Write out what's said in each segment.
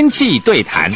天气对谈。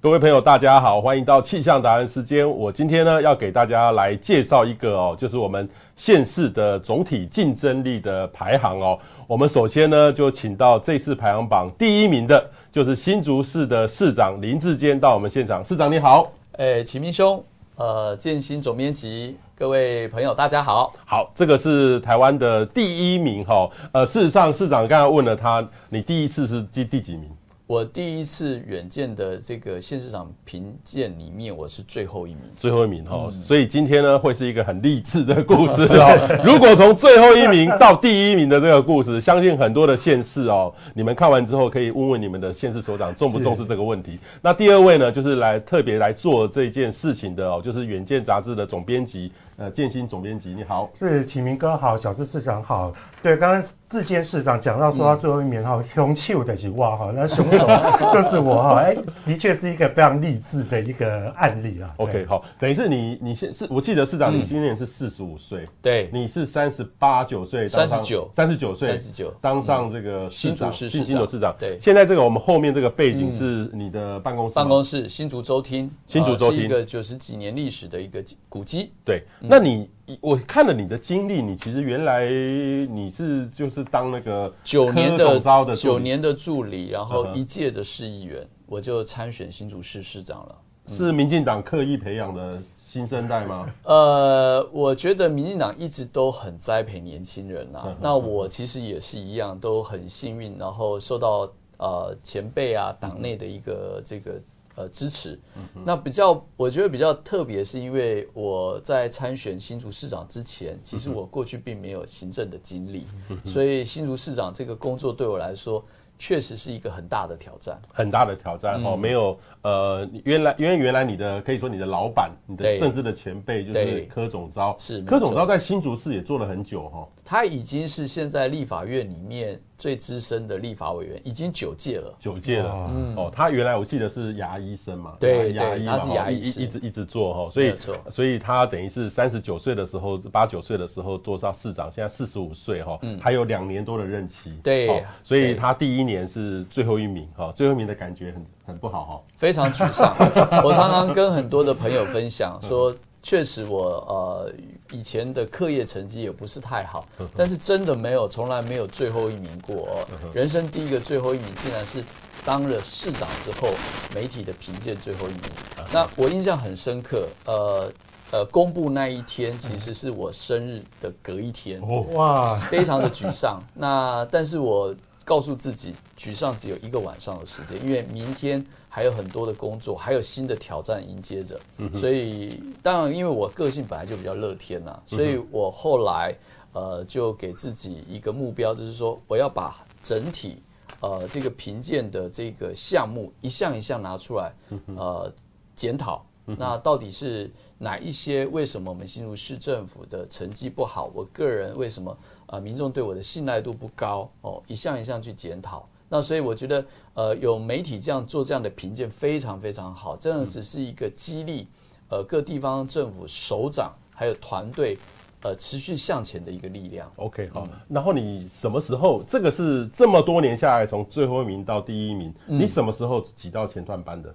各位朋友，大家好，欢迎到气象达人时间。我今天呢要给大家来介绍一个哦，就是我们县市的总体竞争力的排行哦。我们首先呢就请到这次排行榜第一名的，就是新竹市的市长林志坚到我们现场。市长你好，哎，启明兄，呃，建新总编辑，各位朋友大家好。好，这个是台湾的第一名哈。呃，事实上市长刚才问了他，你第一次是第第几名？我第一次远见的这个县市长评鉴里面，我是最后一名，最后一名哈，所以今天呢会是一个很励志的故事 哦。如果从最后一名到第一名的这个故事，相信很多的县市哦，你们看完之后可以问问你们的县市首长重不重视这个问题。那第二位呢，就是来特别来做这件事情的哦，就是远见杂志的总编辑。呃，建新总编辑你好，是启明哥好，小智市长好。对，刚刚志坚市长讲到说他最后一名哈，雄赳的是哇哈，那雄手 就是我哈，哎，的确是一个非常励志的一个案例啊。OK，好，等于是你你现是，我记得市长你今年是四十五岁，对，你是三十八九岁，三十九，三十九岁，三十九。当上这个新竹市新竹市长。对，现在这个我们后面这个背景是你的办公室，办公室新竹州厅，新竹州厅是一个九十几年历史的一个古迹。对，那你。我看了你的经历，你其实原来你是就是当那个九年的九年的助理，然后一届的市议员，我就参选新竹市市长了。是民进党刻意培养的新生代吗？呃，我觉得民进党一直都很栽培年轻人啊。那我其实也是一样，都很幸运，然后受到呃前辈啊党内的一个这个。呃，支持。那比较，我觉得比较特别，是因为我在参选新竹市长之前，其实我过去并没有行政的经历，所以新竹市长这个工作对我来说，确实是一个很大的挑战，很大的挑战哦。没有呃，原来因为原来你的可以说你的老板，你的政治的前辈就是柯总招，是柯总招在新竹市也做了很久哈。他已经是现在立法院里面最资深的立法委员，已经九届了，九届了。嗯。哦，他原来我记得是牙医生嘛，对，牙医，他是牙医，一直一直做哈，所以所以他等于是三十九岁的时候，八九岁的时候做上市长，现在四十五岁哈，还有两年多的任期，对，所以他第一年是最后一名哈，最后一名的感觉很很不好哈，非常沮丧。我常常跟很多的朋友分享 说。确实我，我呃以前的课业成绩也不是太好，但是真的没有，从来没有最后一名过哦。人生第一个最后一名，竟然是当了市长之后，媒体的评鉴最后一名。那我印象很深刻，呃呃，公布那一天其实是我生日的隔一天，哇，非常的沮丧。那但是我告诉自己，沮丧只有一个晚上的时间，因为明天。还有很多的工作，还有新的挑战迎接着，所以当然，因为我个性本来就比较乐天呐，所以我后来呃就给自己一个目标，就是说我要把整体呃这个评鉴的这个项目一项一项拿出来呃检讨，那到底是哪一些？为什么我们新竹市政府的成绩不好？我个人为什么呃民众对我的信赖度不高？哦，一项一项去检讨。那所以我觉得，呃，有媒体这样做这样的评鉴非常非常好，这样子是一个激励，呃，各地方政府首长还有团队，呃，持续向前的一个力量。OK，好。然后你什么时候？这个是这么多年下来，从最后一名到第一名，你什么时候挤到前段班的？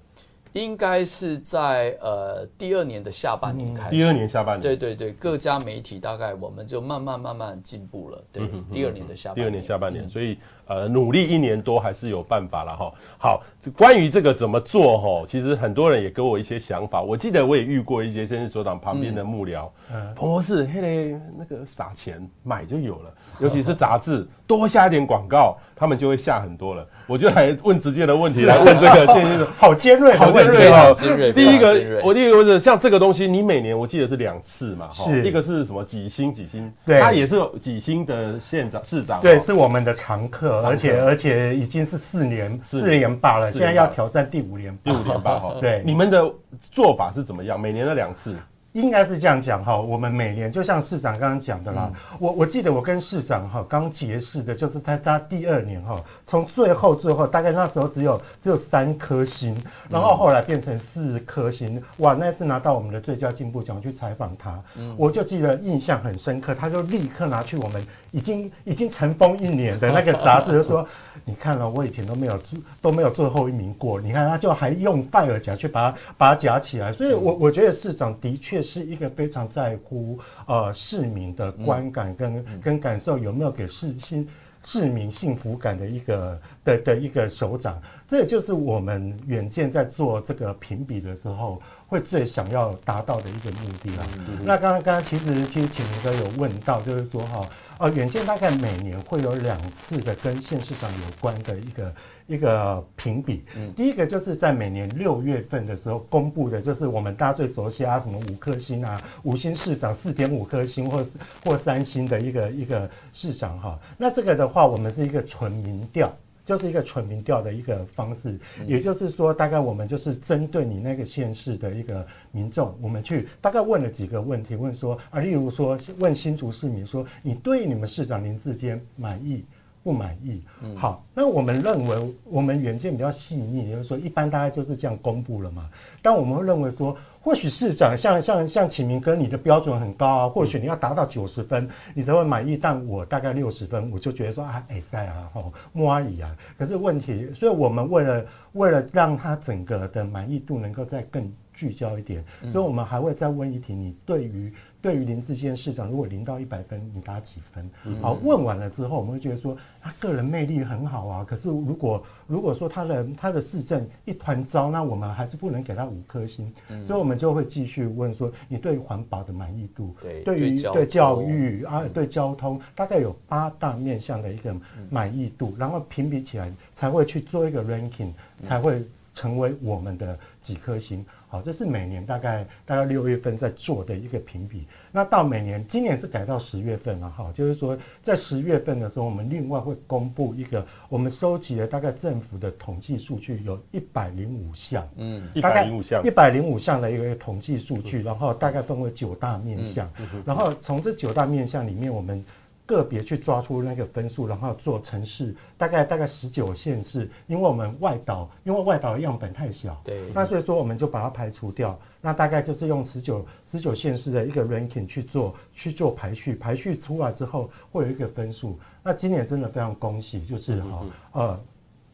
应该是在呃第二年的下半年开始。第二年下半年。对对对，各家媒体大概我们就慢慢慢慢进步了。对，第二年的下半年。第二年下半年，所以。呃，努力一年多还是有办法了哈。好，关于这个怎么做哈，其实很多人也给我一些想法。我记得我也遇过一些先生所长旁边的幕僚，彭博士，嘿嘞，那个撒钱买就有了，尤其是杂志，多下一点广告，他们就会下很多了。我就来问直接的问题，来问这个建新的，好尖锐，好尖锐哈。尖锐。第一个，我第一个问题，像这个东西，你每年我记得是两次嘛，是一个是什么几星几星？对，他也是有几星的县长市长，对，是我们的常客。而且而且已经是四年四连霸了，现在要挑战第五连霸。第五连霸哈，对，你们的做法是怎么样？每年的两次，应该是这样讲哈，我们每年就像市长刚刚讲的啦，嗯、我我记得我跟市长哈刚结识的，就是他他第二年哈，从最后最后大概那时候只有只有三颗星，然后后来变成四颗星，哇，那次拿到我们的最佳进步奖去采访他，嗯、我就记得印象很深刻，他就立刻拿去我们已经已经尘封一年的那个杂志，就说你看了，我以前都没有都没有最后一名过，你看他就还用拜尔夹去把它把它夹起来，所以我我觉得市长的确。是一个非常在乎呃市民的观感跟、嗯、跟感受有没有给市心市民幸福感的一个的的一个首长，这也就是我们远见在做这个评比的时候会最想要达到的一个目的啦。那刚刚刚刚其实其实启明哥有问到，就是说哈呃远见大概每年会有两次的跟县市长有关的一个。一个评比，第一个就是在每年六月份的时候公布的，就是我们大家最熟悉啊，什么五颗星啊，五星市长四点五颗星，或或三星的一个一个市长哈。那这个的话，我们是一个纯民调，就是一个纯民调的一个方式，也就是说，大概我们就是针对你那个县市的一个民众，我们去大概问了几个问题，问说啊，例如说问新竹市民说，你对你们市长林志坚满意？不满意，好，那我们认为我们远见比较细腻，也就是说一般大概就是这样公布了嘛。但我们会认为说，或许市长像像像启明哥，你的标准很高啊，或许你要达到九十分，你才会满意。但我大概六十分，我就觉得说啊，哎塞啊，吼，莫阿姨啊。可是问题，所以我们为了为了让他整个的满意度能够再更聚焦一点，所以我们还会再问一题，你对于。对于林志坚市长，如果零到一百分，你打几分？好，问完了之后，我们会觉得说他个人魅力很好啊。可是如果如果说他的他的市政一团糟，那我们还是不能给他五颗星。所以，我们就会继续问说，你对于环保的满意度，对，对于对教育啊，对交通，大概有八大面向的一个满意度，然后评比起来才会去做一个 ranking，才会成为我们的几颗星。好，这是每年大概大概六月份在做的一个评比。那到每年，今年是改到十月份了哈，就是说在十月份的时候，我们另外会公布一个我们收集了大概政府的统计数据，有一百零五项，嗯，一百零五项，一百零五项的一个统计数据，然后大概分为九大面向，然后从这九大面向里面，我们。个别去抓出那个分数，然后做城市，大概大概十九县市，因为我们外岛，因为外岛的样本太小，对，那所以说我们就把它排除掉，那大概就是用十九十九县市的一个 ranking 去做去做排序，排序出来之后会有一个分数，那今年真的非常恭喜，就是哈、嗯、呃。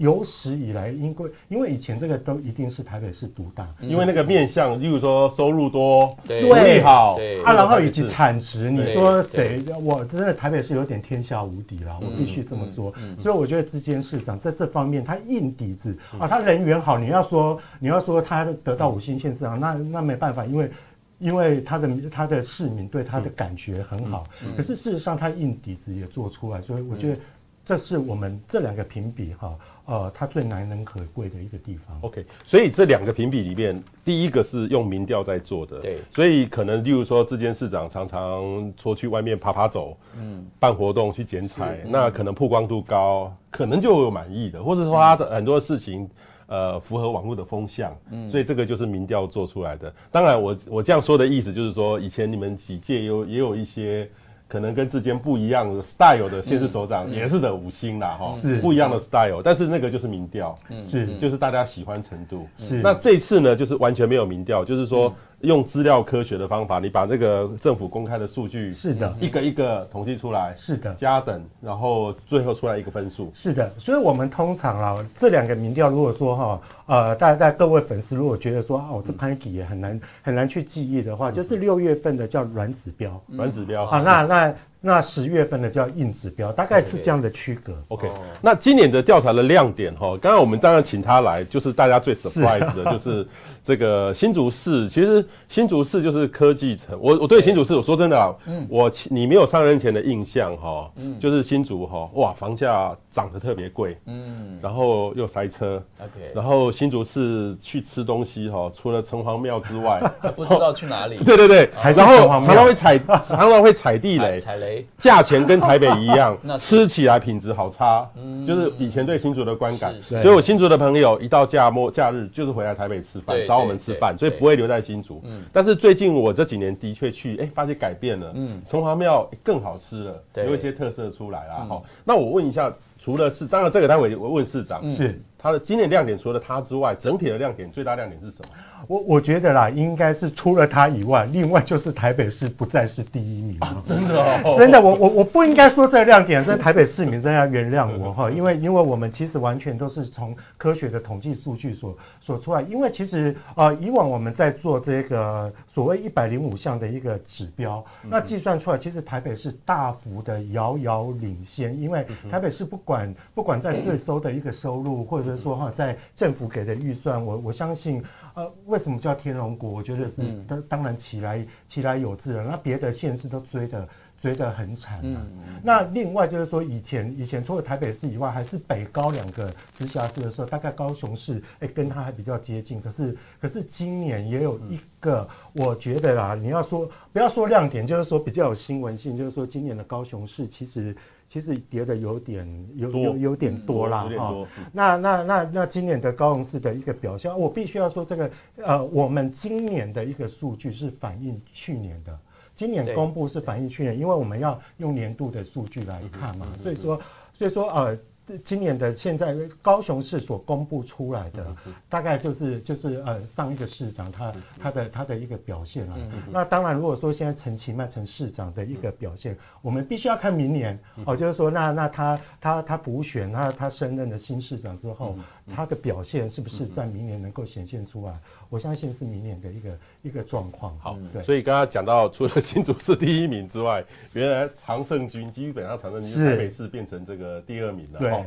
有史以来，因为因为以前这个都一定是台北市独大，因为那个面向，例如说收入多，对，福利好，啊，然后以及产值，你说谁？我真的台北市有点天下无敌了，我必须这么说。所以我觉得智坚市长在这方面他硬底子啊，他人缘好。你要说你要说他得到五星县市长，那那没办法，因为因为他的他的市民对他的感觉很好。可是事实上他硬底子也做出来，所以我觉得这是我们这两个评比哈。呃，它最难能可贵的一个地方。OK，所以这两个评比里面，第一个是用民调在做的，对，所以可能例如说，智坚市长常常出去外面爬爬走，嗯，办活动去剪彩，嗯、那可能曝光度高，可能就有满意的，或者说他的很多事情，呃，符合网络的风向，嗯，所以这个就是民调做出来的。当然我，我我这样说的意思就是说，以前你们几届有也有一些。可能跟之间不一样的 style 的县市首长也是的五星啦，哈，是。不一样的 style，但是那个就是民调，是。就是大家喜欢程度。是。那这次呢，就是完全没有民调，就是说。用资料科学的方法，你把这个政府公开的数据是的，一个一个统计出来，是的，加等，然后最后出来一个分数，是的。所以，我们通常啊，这两个民调，如果说哈，呃，大家各位粉丝如果觉得说哦，这盘底也很难很难去记忆的话，就是六月份的叫软指标，软指标啊，那那那十月份的叫硬指标，大概是这样的区隔。OK，那今年的调查的亮点哈，刚刚我们当然请他来，就是大家最 surprise 的就是。这个新竹市，其实新竹市就是科技城。我我对新竹市，我说真的啊，嗯，我你没有上任前的印象哈，嗯，就是新竹哈，哇，房价涨得特别贵，嗯，然后又塞车，OK，然后新竹市去吃东西哈，除了城隍庙之外，不知道去哪里。对对对，然后常常会踩，常常会踩地雷，踩雷。哎，价钱跟台北一样，那吃起来品质好差，嗯。就是以前对新竹的观感。是是。所以我新竹的朋友一到假末假日就是回来台北吃对饭，找我们吃饭，所以不会留在新竹。嗯。但是最近我这几年的确去，哎，发现改变了，嗯，城隍庙更好吃了，有一些特色出来了。好，那我问一下，除了是，当然这个待会我问市长，是他的今年亮点，除了它之外，整体的亮点最大亮点是什么？我我觉得啦，应该是除了它以外，另外就是台北市不再是第一名啊！真的哦，真的，我我我不应该说这个亮点，这台北市民真的要原谅我哈，因为因为我们其实完全都是从科学的统计数据所所出来，因为其实呃以往我们在做这个所谓一百零五项的一个指标，那计算出来其实台北市大幅的遥遥领先，因为台北市不管不管在税收的一个收入，或者说哈在政府给的预算，我我相信。呃，为什么叫天龙国？我觉得是当、嗯、当然起来起来有自了。那别的县市都追的追得很惨、啊。嗯，那另外就是说，以前以前除了台北市以外，还是北高两个直辖市的时候，大概高雄市哎、欸、跟它还比较接近。可是可是今年也有一个，我觉得啦，你要说不要说亮点，就是说比较有新闻性，就是说今年的高雄市其实。其实跌的有点有有有点多啦哈，那那那那今年的高雄市的一个表现，我必须要说这个呃，我们今年的一个数据是反映去年的，今年公布是反映去年，因为我们要用年度的数据来看嘛，所以说所以说呃。今年的现在高雄市所公布出来的，大概就是就是呃上一个市长他他的他的一个表现啊。那当然，如果说现在陈其迈陈市长的一个表现，我们必须要看明年。哦，就是说那那他他他补选他他升任的新市长之后，他的表现是不是在明年能够显现出来？我相信是明年的一个一个状况。好，对。所以刚刚讲到，除了新竹市第一名之外，原来常胜军基本上常胜军台北市变成这个第二名了。对。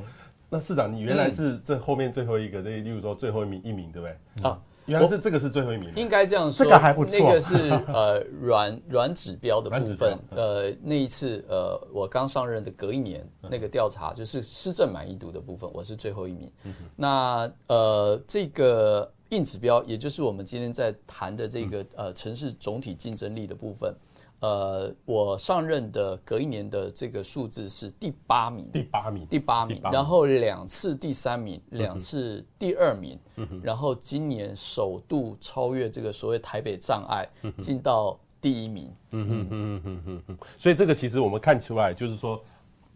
那市长，你原来是这后面最后一个，那例如说最后一名一名，对不对？啊，原来是这个是最后一名。应该这样说，这个还不错。那个是呃 软软指标的部分。呃，那一次呃，我刚上任的隔一年，那个调查就是施政满意度的部分，我是最后一名。那呃，这个。硬指标，也就是我们今天在谈的这个呃城市总体竞争力的部分，呃，我上任的隔一年的这个数字是第八名，第八名，第八名，然后两次第三名，两次第二名，然后今年首度超越这个所谓台北障碍，进到第一名。嗯嗯嗯嗯嗯嗯，所以这个其实我们看出来就是说。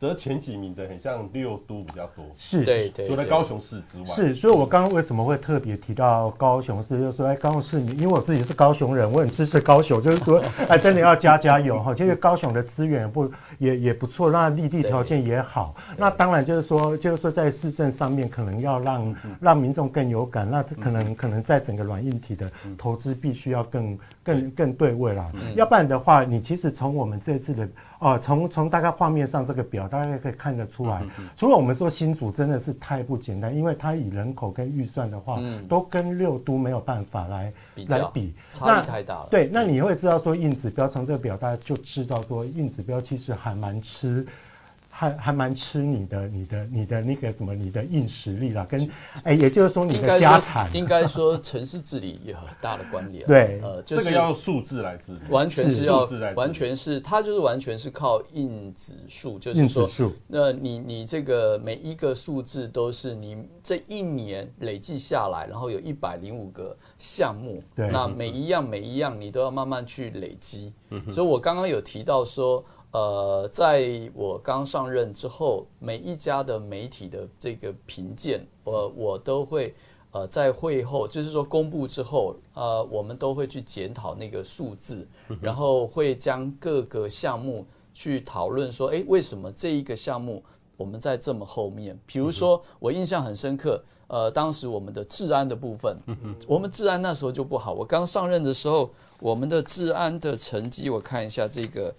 得前几名的很像六都比较多，是，对对，除了高雄市之外，是，所以我刚刚为什么会特别提到高雄市，就是说，哎，高雄市民，因为我自己是高雄人，我很支持高雄，就是说，哎，真的要加加油哈，其实高雄的资源不也也不错，那立地条件也好，那当然就是说，就是说在市政上面可能要让让民众更有感，那可能可能在整个软硬体的投资必须要更更更对位啦，要不然的话，你其实从我们这次的。哦，从从大概画面上这个表，大家可以看得出来。除了我们说新竹真的是太不简单，因为它以人口跟预算的话，都跟六都没有办法来来比，差异太大了。对，那你会知道说硬指标，从这个表大家就知道说硬指标其实还蛮吃。还还蛮吃你的、你的、你的那个什么、你的硬实力啦，跟哎，也就是说你的家产。应该说城市治理有很大的关联。对，呃，这个要用数字来治理，完全是要完全是它就是完全是靠硬指数，就是说，那你你这个每一个数字都是你这一年累计下来，然后有一百零五个项目，对，那每一样每一样你都要慢慢去累积。所以我刚刚有提到说。呃，在我刚上任之后，每一家的媒体的这个评鉴，我我都会呃在会后，就是说公布之后，呃，我们都会去检讨那个数字，然后会将各个项目去讨论说，哎，为什么这一个项目我们在这么后面？比如说，我印象很深刻，呃，当时我们的治安的部分，我们治安那时候就不好。我刚上任的时候。我们的治安的成绩，我看一下这个，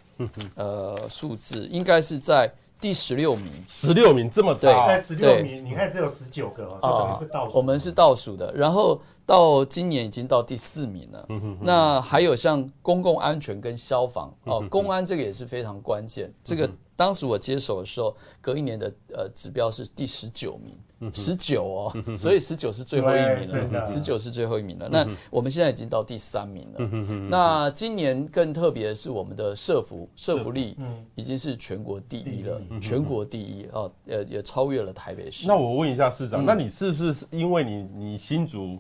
呃，数字应该是在第十六名。十六名这么差？对，十六名，你看只有十九个，哦，等于是倒数。我们是倒数的。然后到今年已经到第四名了。那还有像公共安全跟消防哦，公安这个也是非常关键。这个当时我接手的时候，隔一年的呃指标是第十九名，十九哦，所以十九是最后一名了，十九是最后一名了。那我们现在已经到第三名了。那今年更特别的是我们的社福社福力已经是全国第一了，全国第一哦，呃也超越了台北市。那我问一下市长，那你是不是因为你你新竹？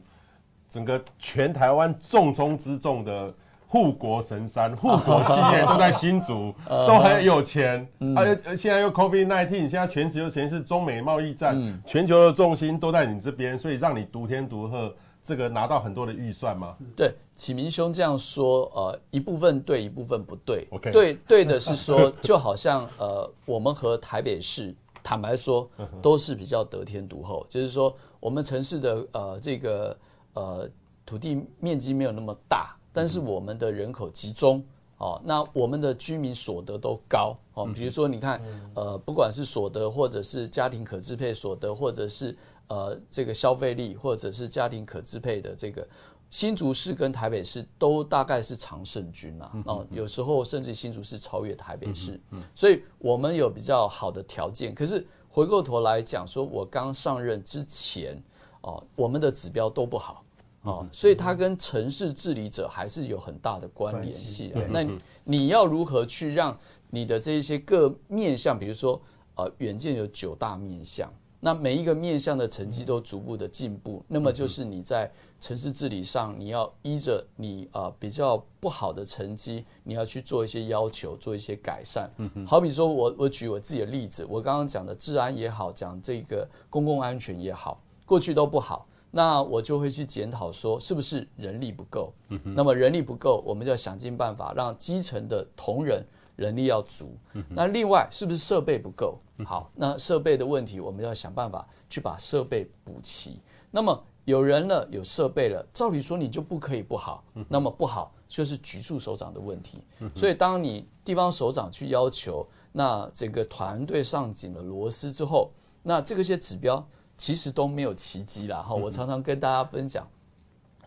整个全台湾重中之重的护国神山、护国企业都在新竹，都很有钱。而且现在又 COVID-19，现在全球全是中美贸易战，全球的重心都在你这边，所以让你独天独厚，这个拿到很多的预算吗？对，启明兄这样说，呃，一部分对，一部分不对。OK，对对的是说，就好像呃，我们和台北市坦白说都是比较得天独厚，就是说我们城市的呃这个。呃，土地面积没有那么大，但是我们的人口集中哦，那我们的居民所得都高哦。比如说，你看，呃，不管是所得，或者是家庭可支配所得，或者是呃这个消费力，或者是家庭可支配的这个，新竹市跟台北市都大概是常胜军啊。哦，有时候甚至新竹市超越台北市，所以我们有比较好的条件。可是回过头来讲，说我刚上任之前。哦，我们的指标都不好，哦，所以它跟城市治理者还是有很大的关联系。那你要如何去让你的这一些各面向，比如说，呃，远见有九大面向，那每一个面向的成绩都逐步的进步，那么就是你在城市治理上，你要依着你啊、呃、比较不好的成绩，你要去做一些要求，做一些改善。嗯好比说我我举我自己的例子，我刚刚讲的治安也好，讲这个公共安全也好。过去都不好，那我就会去检讨说，是不是人力不够？那么人力不够，我们就要想尽办法让基层的同仁人力要足。那另外是不是设备不够？好，那设备的问题，我们要想办法去把设备补齐。那么有人了，有设备了，照理说你就不可以不好。那么不好就是局处首长的问题。所以当你地方首长去要求，那整个团队上紧了螺丝之后，那这个些指标。其实都没有奇迹啦哈！我常常跟大家分享，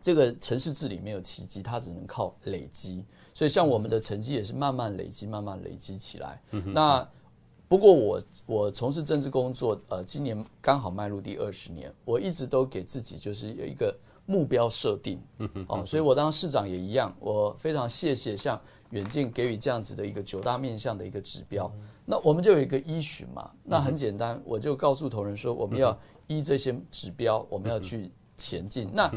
这个城市治理没有奇迹，它只能靠累积。所以像我们的成绩也是慢慢累积，慢慢累积起来。那不过我我从事政治工作，呃，今年刚好迈入第二十年，我一直都给自己就是有一个目标设定。哦，所以我当市长也一样，我非常谢谢像远见给予这样子的一个九大面向的一个指标。那我们就有一个依循嘛，那很简单，我就告诉同仁说，我们要。依这些指标，我们要去前进。那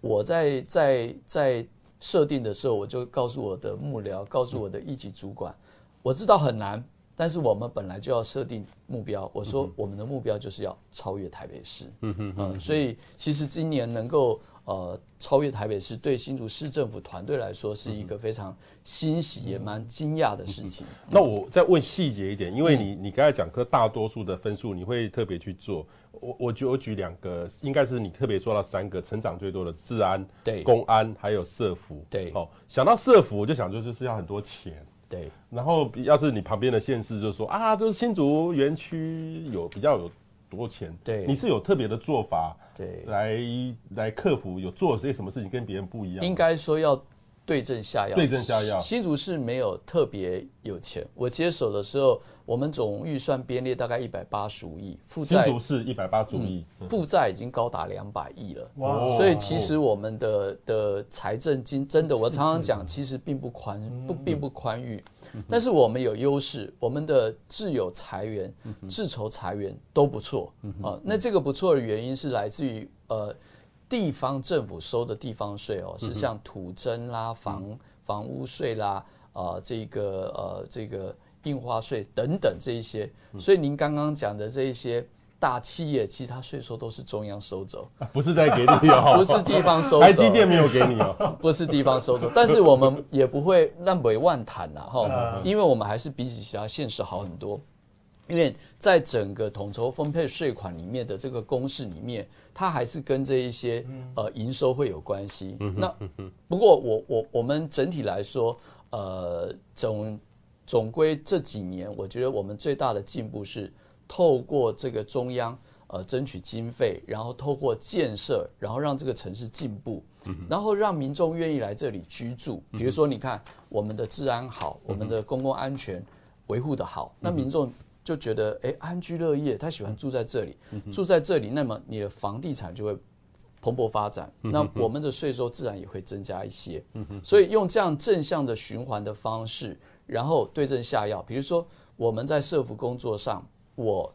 我在在在设定的时候，我就告诉我的幕僚，告诉我的一级主管，我知道很难，但是我们本来就要设定目标。我说我们的目标就是要超越台北市。嗯嗯嗯。所以其实今年能够。呃，超越台北市对新竹市政府团队来说是一个非常欣喜也蛮惊讶的事情。那我再问细节一点，因为你你刚才讲课大多数的分数你会特别去做，我我举我举两个，应该是你特别做到三个，成长最多的治安、对公安还有社福。对，哦，想到社福我就想就是是要很多钱。对，然后要是你旁边的县市就说啊，就是新竹园区有比较有。多钱？对，你是有特别的做法，对，来来克服，有做些什么事情跟别人不一样？应该说要对症下药。对症下药。新竹市没有特别有钱，我接手的时候，我们总预算编列大概一百八十五亿，负债。新竹市一百八十五亿，负债已经高达两百亿了。哇！所以其实我们的的财政金真的，我常常讲，其实并不宽不并不宽裕。但是我们有优势，我们的自有财源、自筹财源都不错啊。那这个不错的原因是来自于呃地方政府收的地方税哦，是像土增啦、房房屋税啦啊，这个呃这个印花税等等这一些。所以您刚刚讲的这一些。大企业其他税收都是中央收走，不是在给你哦，不是地方收走。台积电没有给你哦，不是地方收走，但是我们也不会那么万谈了哈，因为我们还是比起其他县市好很多，因为在整个统筹分配税款里面的这个公式里面，它还是跟这一些呃营收会有关系。那不过我我我们整体来说，呃总总归这几年，我觉得我们最大的进步是。透过这个中央，呃争取经费，然后透过建设，然后让这个城市进步，然后让民众愿意来这里居住。比如说，你看我们的治安好，我们的公共安全维护的好，那民众就觉得哎安居乐业，他喜欢住在这里，住在这里，那么你的房地产就会蓬勃发展，那我们的税收自然也会增加一些。所以用这样正向的循环的方式，然后对症下药。比如说我们在社福工作上，我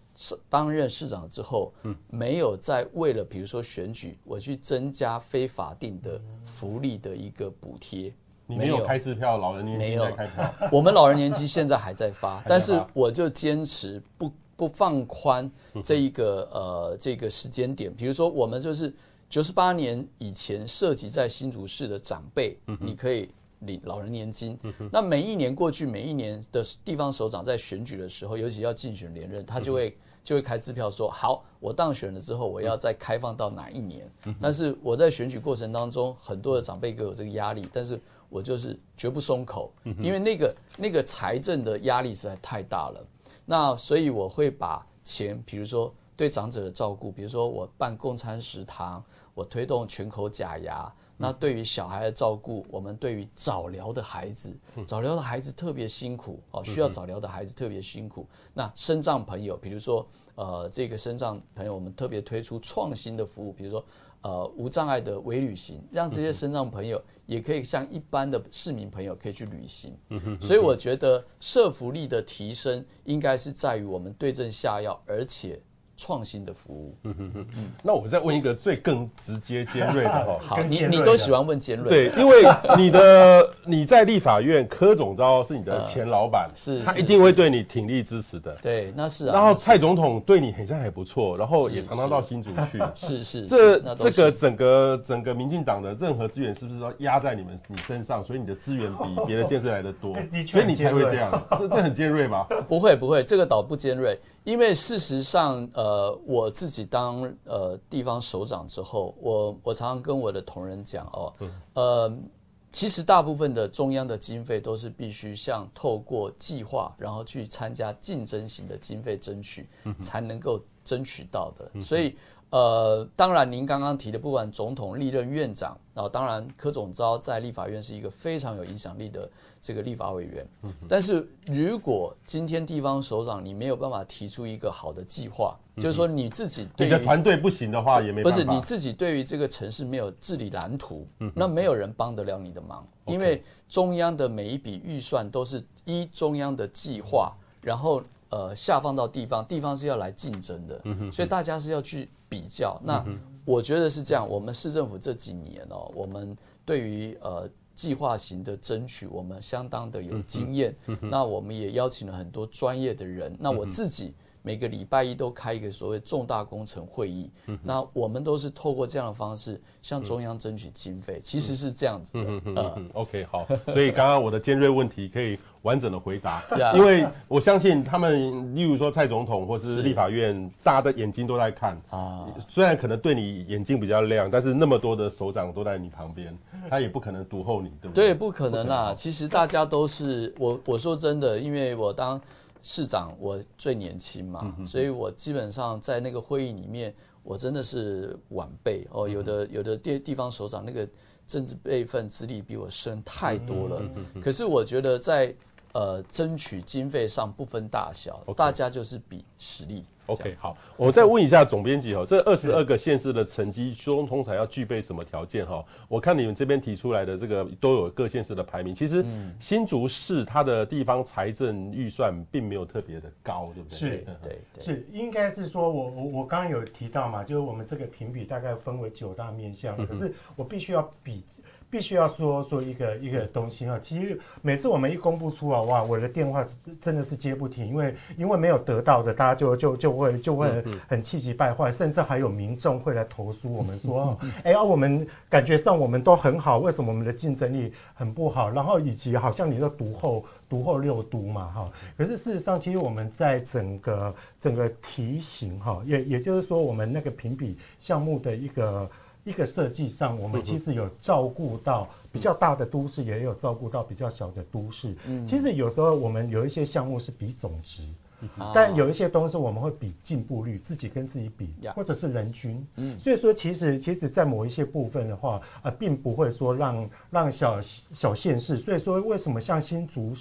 担任市长之后，没有再为了比如说选举，我去增加非法定的福利的一个补贴。你没有开支票，老人年金在开票。我们老人年金现在还在发，但是我就坚持不不放宽这一个呃这个时间点。比如说我们就是。九十八年以前涉及在新竹市的长辈，你可以领老人年金。那每一年过去，每一年的地方首长在选举的时候，尤其要竞选连任，他就会就会开支票说：好，我当选了之后，我要再开放到哪一年？但是我在选举过程当中，很多的长辈给我这个压力，但是我就是绝不松口，因为那个那个财政的压力实在太大了。那所以我会把钱，比如说。对长者的照顾，比如说我办共餐食堂，我推动全口假牙。那对于小孩的照顾，我们对于早疗的孩子，早疗的孩子特别辛苦哦，需要早疗的孩子特别辛苦。那身障朋友，比如说呃，这个身障朋友，我们特别推出创新的服务，比如说呃无障碍的微旅行，让这些身障朋友也可以像一般的市民朋友可以去旅行。所以我觉得社福力的提升，应该是在于我们对症下药，而且。创新的服务，嗯哼哼，那我再问一个最更直接尖锐的哈，好，你你都喜欢问尖锐，对，因为你的 你在立法院柯总召是你的前老板，是，他一定会对你挺力支持的，对，那是，然后蔡总统对你好像还不错，然后也常常到新竹去，是。是，这这个整个整个民进党的任何资源是不是说压在你们你身上，所以你的资源比别的县市来 的多，所以你才会这样，这这很尖锐吗？不会不会，这个倒不尖锐。因为事实上，呃，我自己当呃地方首长之后，我我常常跟我的同仁讲哦，呃，其实大部分的中央的经费都是必须像透过计划，然后去参加竞争型的经费争取，才能够争取到的。所以，呃，当然您刚刚提的，不管总统历任院长，然后当然柯总召在立法院是一个非常有影响力的。这个立法委员，但是如果今天地方首长你没有办法提出一个好的计划，就是说你自己对于你的团队不行的话，也没办法。不是你自己对于这个城市没有治理蓝图，那没有人帮得了你的忙，因为中央的每一笔预算都是依中央的计划，然后呃下放到地方，地方是要来竞争的，所以大家是要去比较。那我觉得是这样，我们市政府这几年哦，我们对于呃。计划型的争取，我们相当的有经验。那我们也邀请了很多专业的人。那我自己每个礼拜一都开一个所谓重大工程会议。那我们都是透过这样的方式向中央争取经费，其实是这样子的。嗯，OK，好。所以刚刚我的尖锐问题可以完整的回答，因为我相信他们，例如说蔡总统或是立法院，大家的眼睛都在看啊。虽然可能对你眼睛比较亮，但是那么多的首长都在你旁边，他也不可能独厚你，对不对？对，不可能啦。其实大家都是我，我说真的，因为我当市长，我最年轻嘛，所以我基本上在那个会议里面，我真的是晚辈哦。有的有的地地方首长那个政治辈分资历比我深太多了，可是我觉得在。呃，争取经费上不分大小，Okay. 大家就是比实力。OK，好，我再问一下总编辑哈，这二十二个县市的成绩中，通常要具备什么条件哈？我看你们这边提出来的这个都有各县市的排名。其实新竹市它的地方财政预算并没有特别的高，对不对？是，对，是，应该是说我我我刚刚有提到嘛，就是我们这个评比大概分为九大面向，可是我必须要比。必须要说说一个一个东西哈，其实每次我们一公布出来，哇，我的电话真的是接不停，因为因为没有得到的，大家就就就会就会很气急败坏，甚至还有民众会来投诉我们说，哎呀，我们感觉上我们都很好，为什么我们的竞争力很不好？然后以及好像你都独后独后六都嘛哈，可是事实上，其实我们在整个整个题型哈，也也就是说，我们那个评比项目的一个。一个设计上，我们其实有照顾到比较大的都市，也有照顾到比较小的都市。嗯其实有时候我们有一些项目是比总值，但有一些东西我们会比进步率，自己跟自己比，或者是人均。嗯，所以说其实其实，在某一些部分的话，呃，并不会说让让小小县市。所以说，为什么像新竹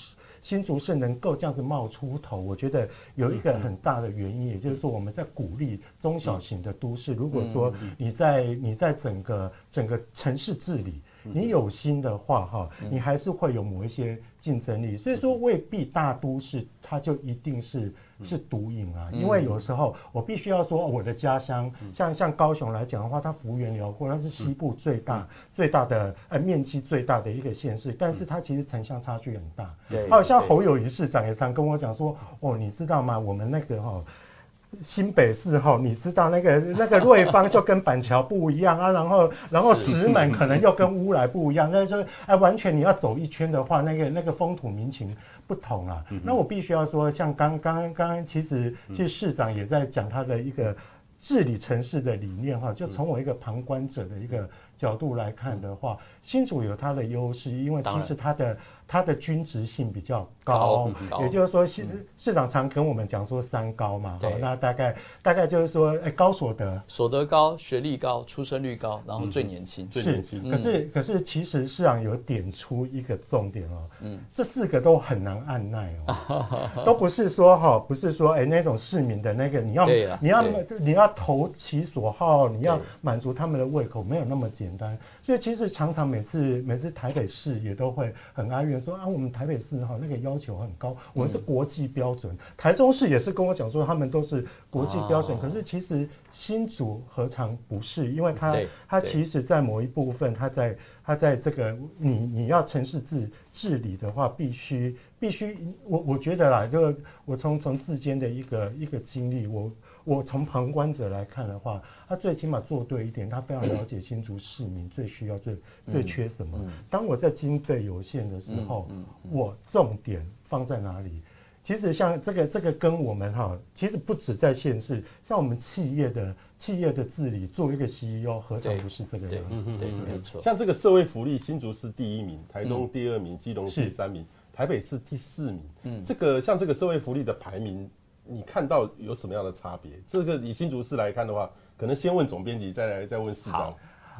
新竹市能够这样子冒出头？我觉得有一个很大的原因，也就是说，我们在鼓励中小型的都市。如果说你在你在整个整个城市治理。你有心的话，哈，你还是会有某一些竞争力。所以说，未必大都市它就一定是是独赢啊。因为有时候我必须要说，我的家乡像像高雄来讲的话，它幅员辽阔，它是西部最大最大的呃面积最大的一个县市，但是它其实城乡差距很大。对，好像侯友宜市长也常跟我讲说，哦，你知道吗？我们那个哈。新北市哈，你知道那个那个瑞芳就跟板桥不一样啊，然后然后石门可能又跟乌来不一样，那就哎完全你要走一圈的话，那个那个风土民情不同啊。那我必须要说，像刚刚刚刚其实其实市长也在讲他的一个治理城市的理念哈，就从我一个旁观者的一个角度来看的话，新竹有它的优势，因为其实它的。它的均值性比较高，高也就是说，市市场常跟我们讲说三高嘛，好，那大概大概就是说，哎、欸，高所得，所得高，学历高，出生率高，然后最年轻，最年轻。可是可是其实市场有点出一个重点哦，嗯，这四个都很难按捺哦，都不是说哈，不是说哎、欸、那种市民的那个你要你要你要投其所好，你要满足他们的胃口，没有那么简单。所以其实常常每次每次台北市也都会很哀怨说啊，我们台北市哈那个要求很高，我们是国际标准。台中市也是跟我讲说他们都是国际标准，可是其实新竹何尝不是？因为它它其实在某一部分，它在它在这个你你要城市治治理的话，必须必须我我觉得啦，就我从从自间的一个一个经历我。我从旁观者来看的话，他最起码做对一点，他非常了解新竹市民最需要、最最缺什么。当我在经费有限的时候，我重点放在哪里？其实像这个这个跟我们哈，其实不止在县市，像我们企业的企业的治理，做一个 CEO，何尝不是这个样子？对，对，没错。像这个社会福利，新竹市第一名，台东第二名，基隆第三名，台北市第四名。嗯，这个像这个社会福利的排名。你看到有什么样的差别？这个以新竹市来看的话，可能先问总编辑，再来再问市长。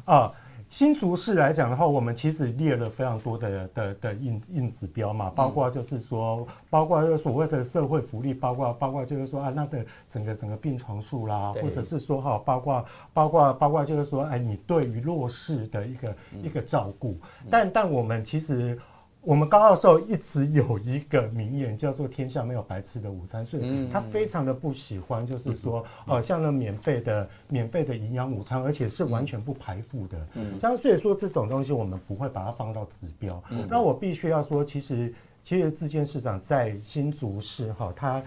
啊，新竹市来讲的话，我们其实列了非常多的的的硬硬指标嘛，包括就是说，包括所谓的社会福利，包括包括就是说啊，那个整个整个病床数啦，或者是说哈，包括包括包括就是说，哎，你对于弱势的一个一个照顾，但但我们其实。我们高教授一直有一个名言，叫做“天下没有白吃的午餐”，所以他非常的不喜欢，就是说，呃，像那免费的、免费的营养午餐，而且是完全不排付的。嗯，像所以说这种东西，我们不会把它放到指标。那我必须要说，其实，其实自建市长在新竹市哈，他。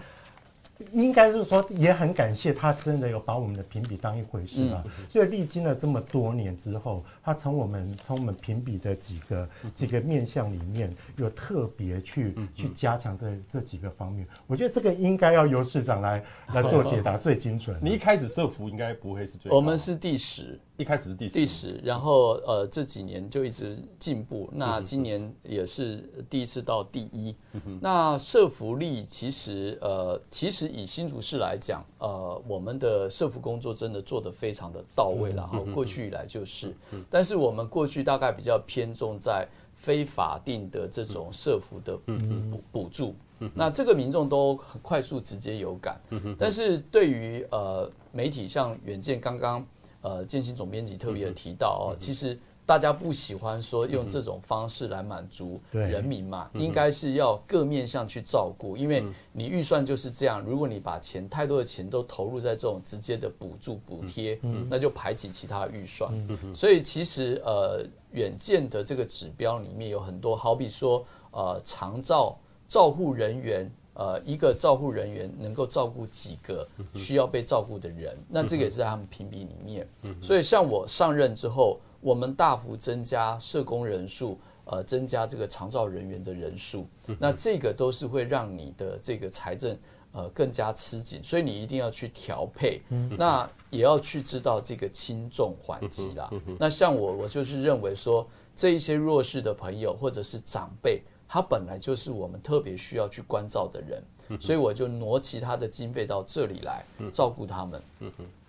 应该是说，也很感谢他真的有把我们的评比当一回事啊。所以历经了这么多年之后，他从我们从我们评比的几个几个面向里面，有特别去去加强这这几个方面。我觉得这个应该要由市长来来 做解答最精准。你一开始设服应该不会是最，我们是第十。一开始是第十，第十，然后呃这几年就一直进步，那今年也是第一次到第一。那社福力其实呃其实以新竹市来讲，呃我们的社福工作真的做得非常的到位，然后过去以来就是，但是我们过去大概比较偏重在非法定的这种社福的补补助，那这个民众都很快速直接有感，但是对于呃媒体像远见刚刚。呃，建新总编辑特别的提到哦，其实大家不喜欢说用这种方式来满足人民嘛，应该是要各面向去照顾，因为你预算就是这样，如果你把钱太多的钱都投入在这种直接的补助补贴，那就排挤其他预算。所以其实呃，远见的这个指标里面有很多，好比说呃，长照照护人员。呃，一个照护人员能够照顾几个需要被照顾的人，那这个也是在他们评比里面。所以，像我上任之后，我们大幅增加社工人数，呃，增加这个长照人员的人数，那这个都是会让你的这个财政呃更加吃紧，所以你一定要去调配，那也要去知道这个轻重缓急啦。那像我，我就是认为说，这一些弱势的朋友或者是长辈。他本来就是我们特别需要去关照的人，所以我就挪其他的经费到这里来照顾他们。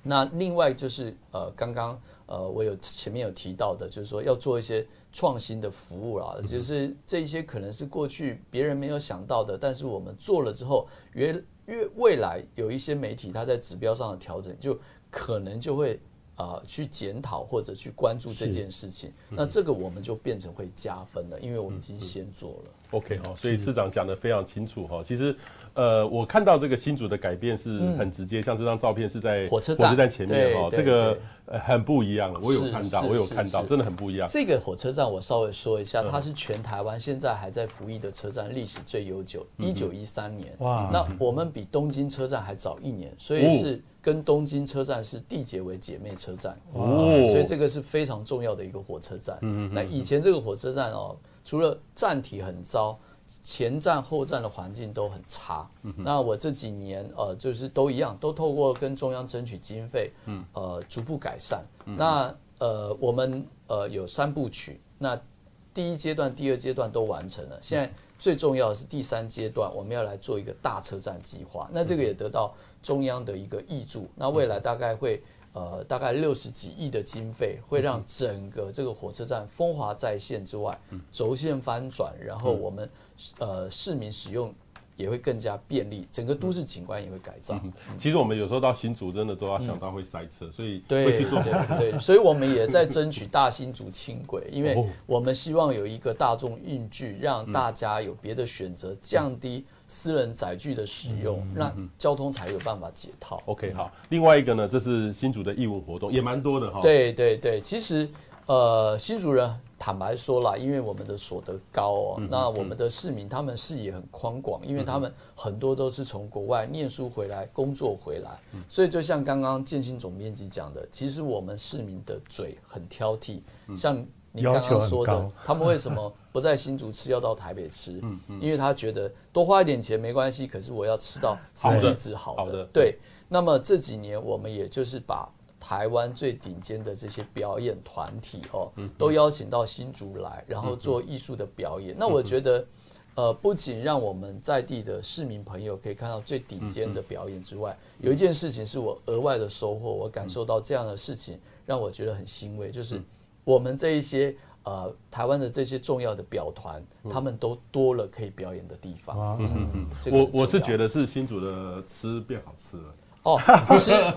那另外就是呃，刚刚呃，我有前面有提到的，就是说要做一些创新的服务啦，就是这些可能是过去别人没有想到的，但是我们做了之后，越越未来有一些媒体它在指标上的调整，就可能就会。啊、呃，去检讨或者去关注这件事情，那这个我们就变成会加分了，因为我们已经先做了。OK 哈，所以市长讲的非常清楚哈。其实，呃，我看到这个新竹的改变是很直接，像这张照片是在火车站前面哈，这个很不一样。我有看到，我有看到，真的很不一样。这个火车站我稍微说一下，它是全台湾现在还在服役的车站，历史最悠久，一九一三年。哇，那我们比东京车站还早一年，所以是跟东京车站是缔结为姐妹车站。哦，所以这个是非常重要的一个火车站。嗯，那以前这个火车站哦。除了站体很糟，前站后站的环境都很差。嗯、那我这几年呃，就是都一样，都透过跟中央争取经费，嗯，呃，逐步改善。嗯、那呃，我们呃有三部曲，那第一阶段、第二阶段都完成了。现在最重要的是第三阶段，我们要来做一个大车站计划。那这个也得到中央的一个挹注。那未来大概会。呃，大概六十几亿的经费，会让整个这个火车站风华再现之外，轴线翻转，然后我们呃市民使用。也会更加便利，整个都市景观也会改造。其实我们有时候到新竹，真的都要想到会塞车，嗯、所以会去做。对 对对，所以我们也在争取大新竹轻轨，因为我们希望有一个大众运具，让大家有别的选择，降低私人载具的使用，让交通才有办法解套。OK，好。另外一个呢，这是新竹的义务活动，也蛮多的哈。对对对，其实呃，新竹人。坦白说啦，因为我们的所得高哦，嗯、那我们的市民他们视野很宽广，因为他们很多都是从国外念书回来、工作回来，嗯、所以就像刚刚建新总编辑讲的，其实我们市民的嘴很挑剔，嗯、像你刚刚说的，他们为什么不在新竹吃，要到台北吃？因为他觉得多花一点钱没关系，可是我要吃到好的。好的，对。那么这几年我们也就是把。台湾最顶尖的这些表演团体哦，都邀请到新竹来，然后做艺术的表演。那我觉得，呃，不仅让我们在地的市民朋友可以看到最顶尖的表演之外，有一件事情是我额外的收获，我感受到这样的事情让我觉得很欣慰，就是我们这一些呃台湾的这些重要的表团，他们都多了可以表演的地方。嗯嗯，我我是觉得是新竹的吃变好吃了。哦，其实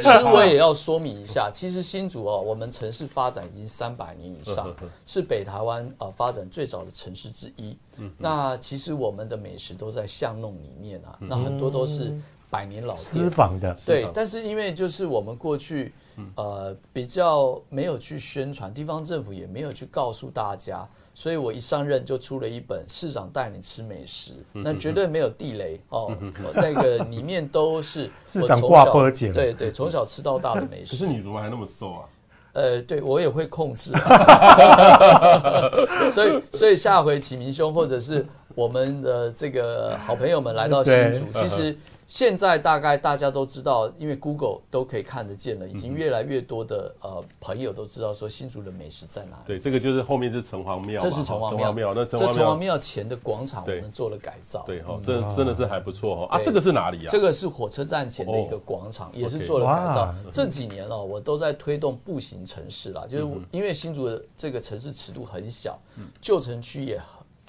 其实我也要说明一下，其实新竹哦，我们城市发展已经三百年以上，是北台湾呃发展最早的城市之一。那其实我们的美食都在巷弄里面啊，那很多都是百年老店。私房的。对，但是因为就是我们过去呃比较没有去宣传，地方政府也没有去告诉大家。所以我一上任就出了一本《市长带你吃美食》，那绝对没有地雷哦，那个里面都是 市长挂波姐，对对，从小吃到大的美食。可是你怎么还那么瘦啊？呃，对我也会控制，所以所以下回启明兄或者是我们的这个好朋友们来到新竹，其实。现在大概大家都知道，因为 Google 都可以看得见了，已经越来越多的呃朋友都知道说新竹的美食在哪里。对，这个就是后面是城隍庙，这是城隍庙。那城隍庙前的广场我们做了改造。对哈，这真的是还不错哈。啊，这个是哪里啊？这个是火车站前的一个广场，也是做了改造。这几年哦，我都在推动步行城市啦，就是因为新竹的这个城市尺度很小，旧城区也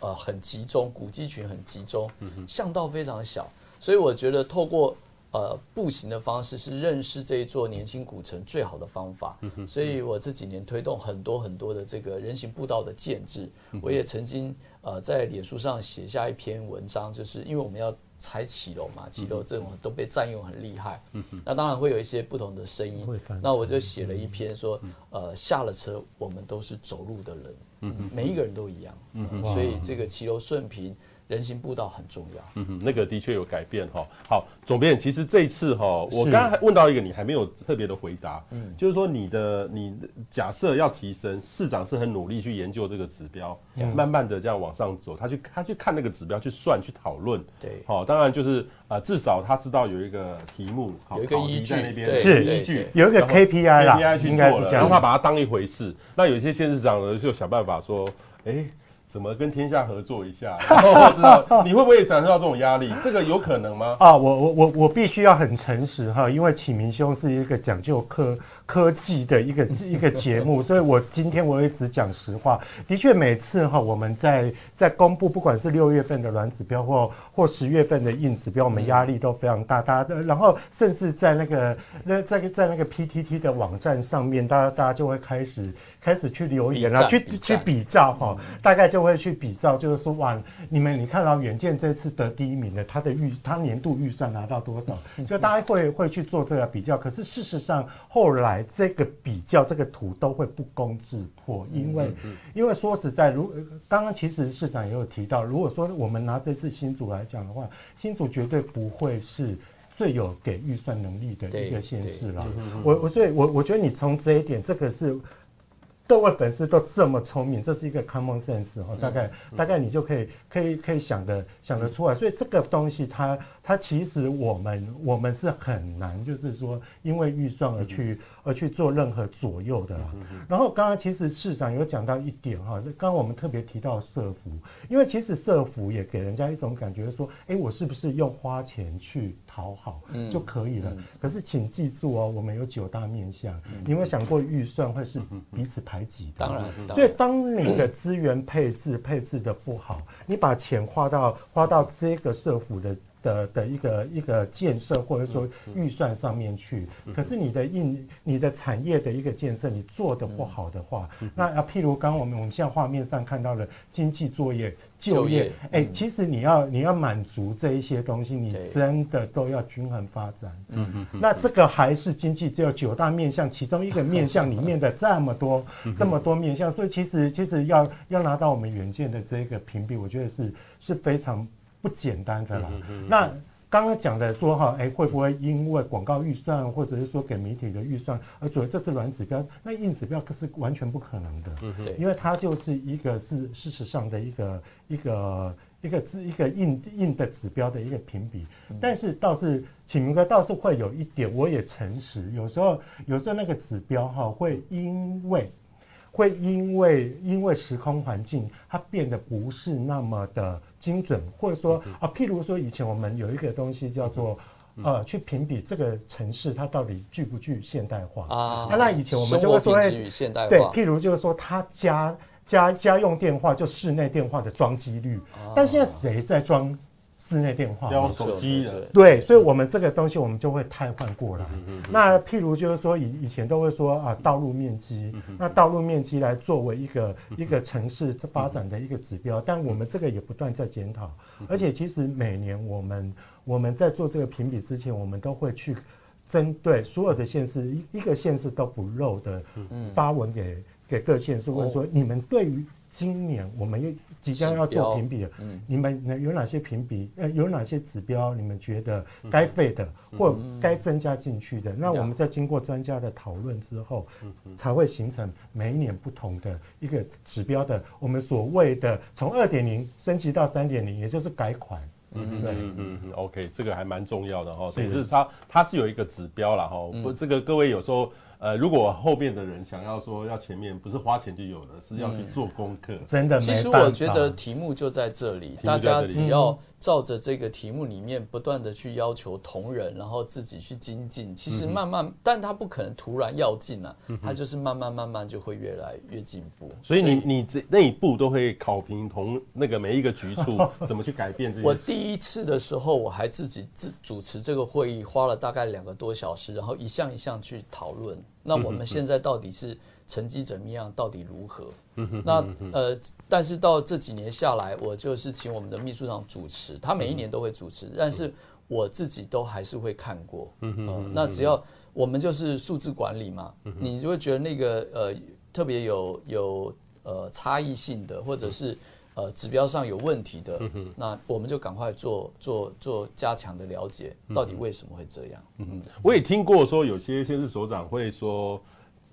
呃很集中，古迹群很集中，巷道非常小。所以我觉得透过呃步行的方式是认识这一座年轻古城最好的方法。所以我这几年推动很多很多的这个人行步道的建制。我也曾经呃在脸书上写下一篇文章，就是因为我们要拆骑楼嘛，骑楼这种都被占用很厉害。那当然会有一些不同的声音。那我就写了一篇说，呃下了车我们都是走路的人，每一个人都一样。所以这个骑楼顺平。人行步道很重要，嗯哼，那个的确有改变哈。好，总编，其实这一次哈，我刚刚还问到一个你还没有特别的回答，嗯，就是说你的你假设要提升，市长是很努力去研究这个指标，慢慢的这样往上走，他去他去看那个指标去算去讨论，对，好，当然就是啊，至少他知道有一个题目，有一个依据那边是依据，有一个 KPI 啦，应该去做了，让他把它当一回事。那有些县市长呢就想办法说，哎。怎么跟天下合作一下？然后我知道你会不会感受到这种压力？这个有可能吗？啊，我我我我必须要很诚实哈，因为启明兄是一个讲究科科技的一个 一个节目，所以我今天我也只讲实话。的确，每次哈我们在在公布不管是六月份的软指标或或十月份的硬指标，我们压力都非常大。大家然后甚至在那个那在在那个 PTT 的网站上面，大家大家就会开始。开始去留言啊，去去比照哈，大概就会去比照，就是说哇，你们你看到远见这次得第一名的，他的预他年度预算拿到多少？就大家会会去做这个比较。可是事实上，后来这个比较这个图都会不攻自破，因为因为说实在，如刚刚其实市长也有提到，如果说我们拿这次新竹来讲的话，新竹绝对不会是最有给预算能力的一个县市了。我我所以我我觉得你从这一点，这个是。各位粉丝都这么聪明，这是一个 common sense 哈，大概大概你就可以可以可以想得想得出来，所以这个东西它它其实我们我们是很难，就是说因为预算而去而去做任何左右的啦。然后刚刚其实市长有讲到一点哈，刚刚我们特别提到社福，因为其实社福也给人家一种感觉说，哎，我是不是用花钱去讨好就可以了？可是请记住哦，我们有九大面向，你有没有想过预算会是彼此排挤？当然，所以当你的资源配置配置的不好，你把钱花到花到这个社福的的的一个一个建设或者说预算上面去，可是你的应你的产业的一个建设你做的不好的话，那啊，譬如刚刚我们我们现在画面上看到的经济作业。就业，哎、欸，其实你要你要满足这一些东西，你真的都要均衡发展。嗯嗯。那这个还是经济只有九大面向，其中一个面向里面的这么多 这么多面向，所以其实其实要要拿到我们远见的这个评比，我觉得是是非常不简单的啦。那。刚刚讲的说哈，哎，会不会因为广告预算或者是说给媒体的预算而作为这次软指标？那硬指标可是完全不可能的，因为它就是一个是事实上的一个一个一个一个硬硬的指标的一个评比。但是倒是启明哥倒是会有一点，我也诚实，有时候有时候那个指标哈会因为会因为因为时空环境它变得不是那么的。精准，或者说啊，譬如说以前我们有一个东西叫做呃，去评比这个城市它到底具不具现代化啊。那以前我们就会说，哎，对，譬如就是说他家家家用电话就室内电话的装机率，但现在谁在装？室内电话，用手机的，对，所以，我们这个东西，我们就会汰换过来。那譬如就是说，以以前都会说啊，道路面积，那道路面积来作为一个一个城市发展的一个指标，但我们这个也不断在检讨，而且其实每年我们我们在做这个评比之前，我们都会去针对所有的县市，一一个县市都不漏的发文给给各县市，问说你们对于今年我们又。即将要做评比了，嗯，你们有哪些评比？呃，有哪些指标？你们觉得该废的或该增加进去的？那我们在经过专家的讨论之后，才会形成每一年不同的一个指标的。我们所谓的从二点零升级到三点零，也就是改款。嗯对嗯嗯嗯，OK，这个还蛮重要的哈。所以就是它它是有一个指标了哈。不，这个各位有时候。呃，如果后面的人想要说要前面，不是花钱就有了，是要去做功课。真的，其实我觉得题目就在这里，大家只要照着这个题目里面不断的去要求同仁，然后自己去精进。其实慢慢，但他不可能突然要进啊，他就是慢慢慢慢就会越来越进步。所以你你这那一步都会考评同那个每一个局处 怎么去改变这些。我第一次的时候，我还自己自主持这个会议，花了大概两个多小时，然后一项一项去讨论。那我们现在到底是成绩怎么样？到底如何？那呃，但是到这几年下来，我就是请我们的秘书长主持，他每一年都会主持，但是我自己都还是会看过。嗯，那只要我们就是数字管理嘛，你就会觉得那个呃特别有有呃差异性的，或者是。呃，指标上有问题的，嗯、那我们就赶快做做做加强的了解，到底为什么会这样？嗯，嗯我也听过说，有些先是首长会说，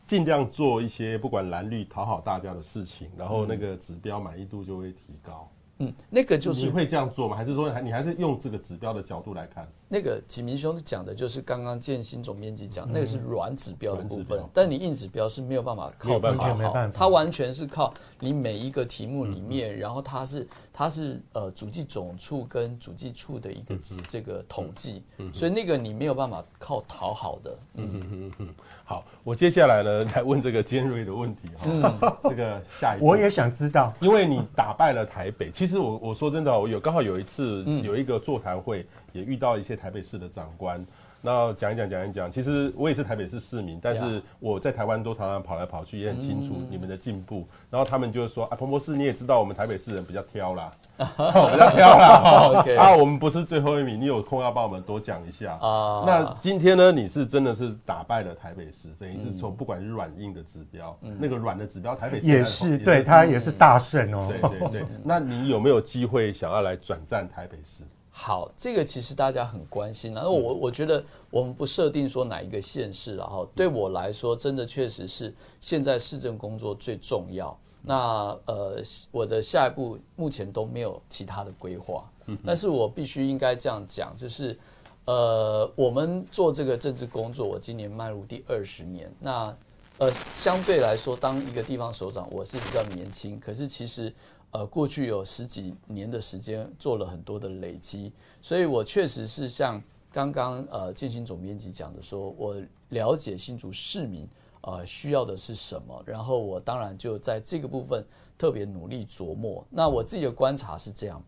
尽量做一些不管蓝绿讨好大家的事情，然后那个指标满意度就会提高。嗯，那个就是你会这样做吗？还是说，还你还是用这个指标的角度来看？那个启明兄讲的就是刚刚建新总编辑讲，那个是软指标的部分，嗯、但你硬指标是没有办法靠办法好，它完全是靠你每一个题目里面，嗯、然后它是它是呃主计总处跟主计处的一个、嗯、这个统计，嗯、所以那个你没有办法靠讨好的。嗯嗯嗯嗯。好，我接下来呢来问这个尖锐的问题哈，嗯、这个下一我也想知道，因为你打败了台北，其实我我说真的，我有刚好有一次有一个座谈会。也遇到一些台北市的长官，那讲一讲讲一讲。其实我也是台北市市民，但是我在台湾都常常跑来跑去，也很清楚你们的进步。嗯、然后他们就说：“啊，彭博士你也知道，我们台北市人比较挑啦，比较挑啦。” 啊，我们不是最后一名，你有空要帮我们多讲一下啊。那今天呢，你是真的是打败了台北市，等于是从不管是软硬的指标，嗯、那个软的指标，台北市也是对他也是大胜哦。对对对，那你有没有机会想要来转战台北市？好，这个其实大家很关心。然后我我觉得我们不设定说哪一个县市，然后对我来说，真的确实是现在市政工作最重要。那呃，我的下一步目前都没有其他的规划。但是我必须应该这样讲，就是呃，我们做这个政治工作，我今年迈入第二十年。那呃，相对来说，当一个地方首长，我是比较年轻。可是其实。呃，过去有十几年的时间做了很多的累积，所以我确实是像刚刚呃建新总编辑讲的说，我了解新竹市民呃需要的是什么，然后我当然就在这个部分特别努力琢磨。那我自己的观察是这样，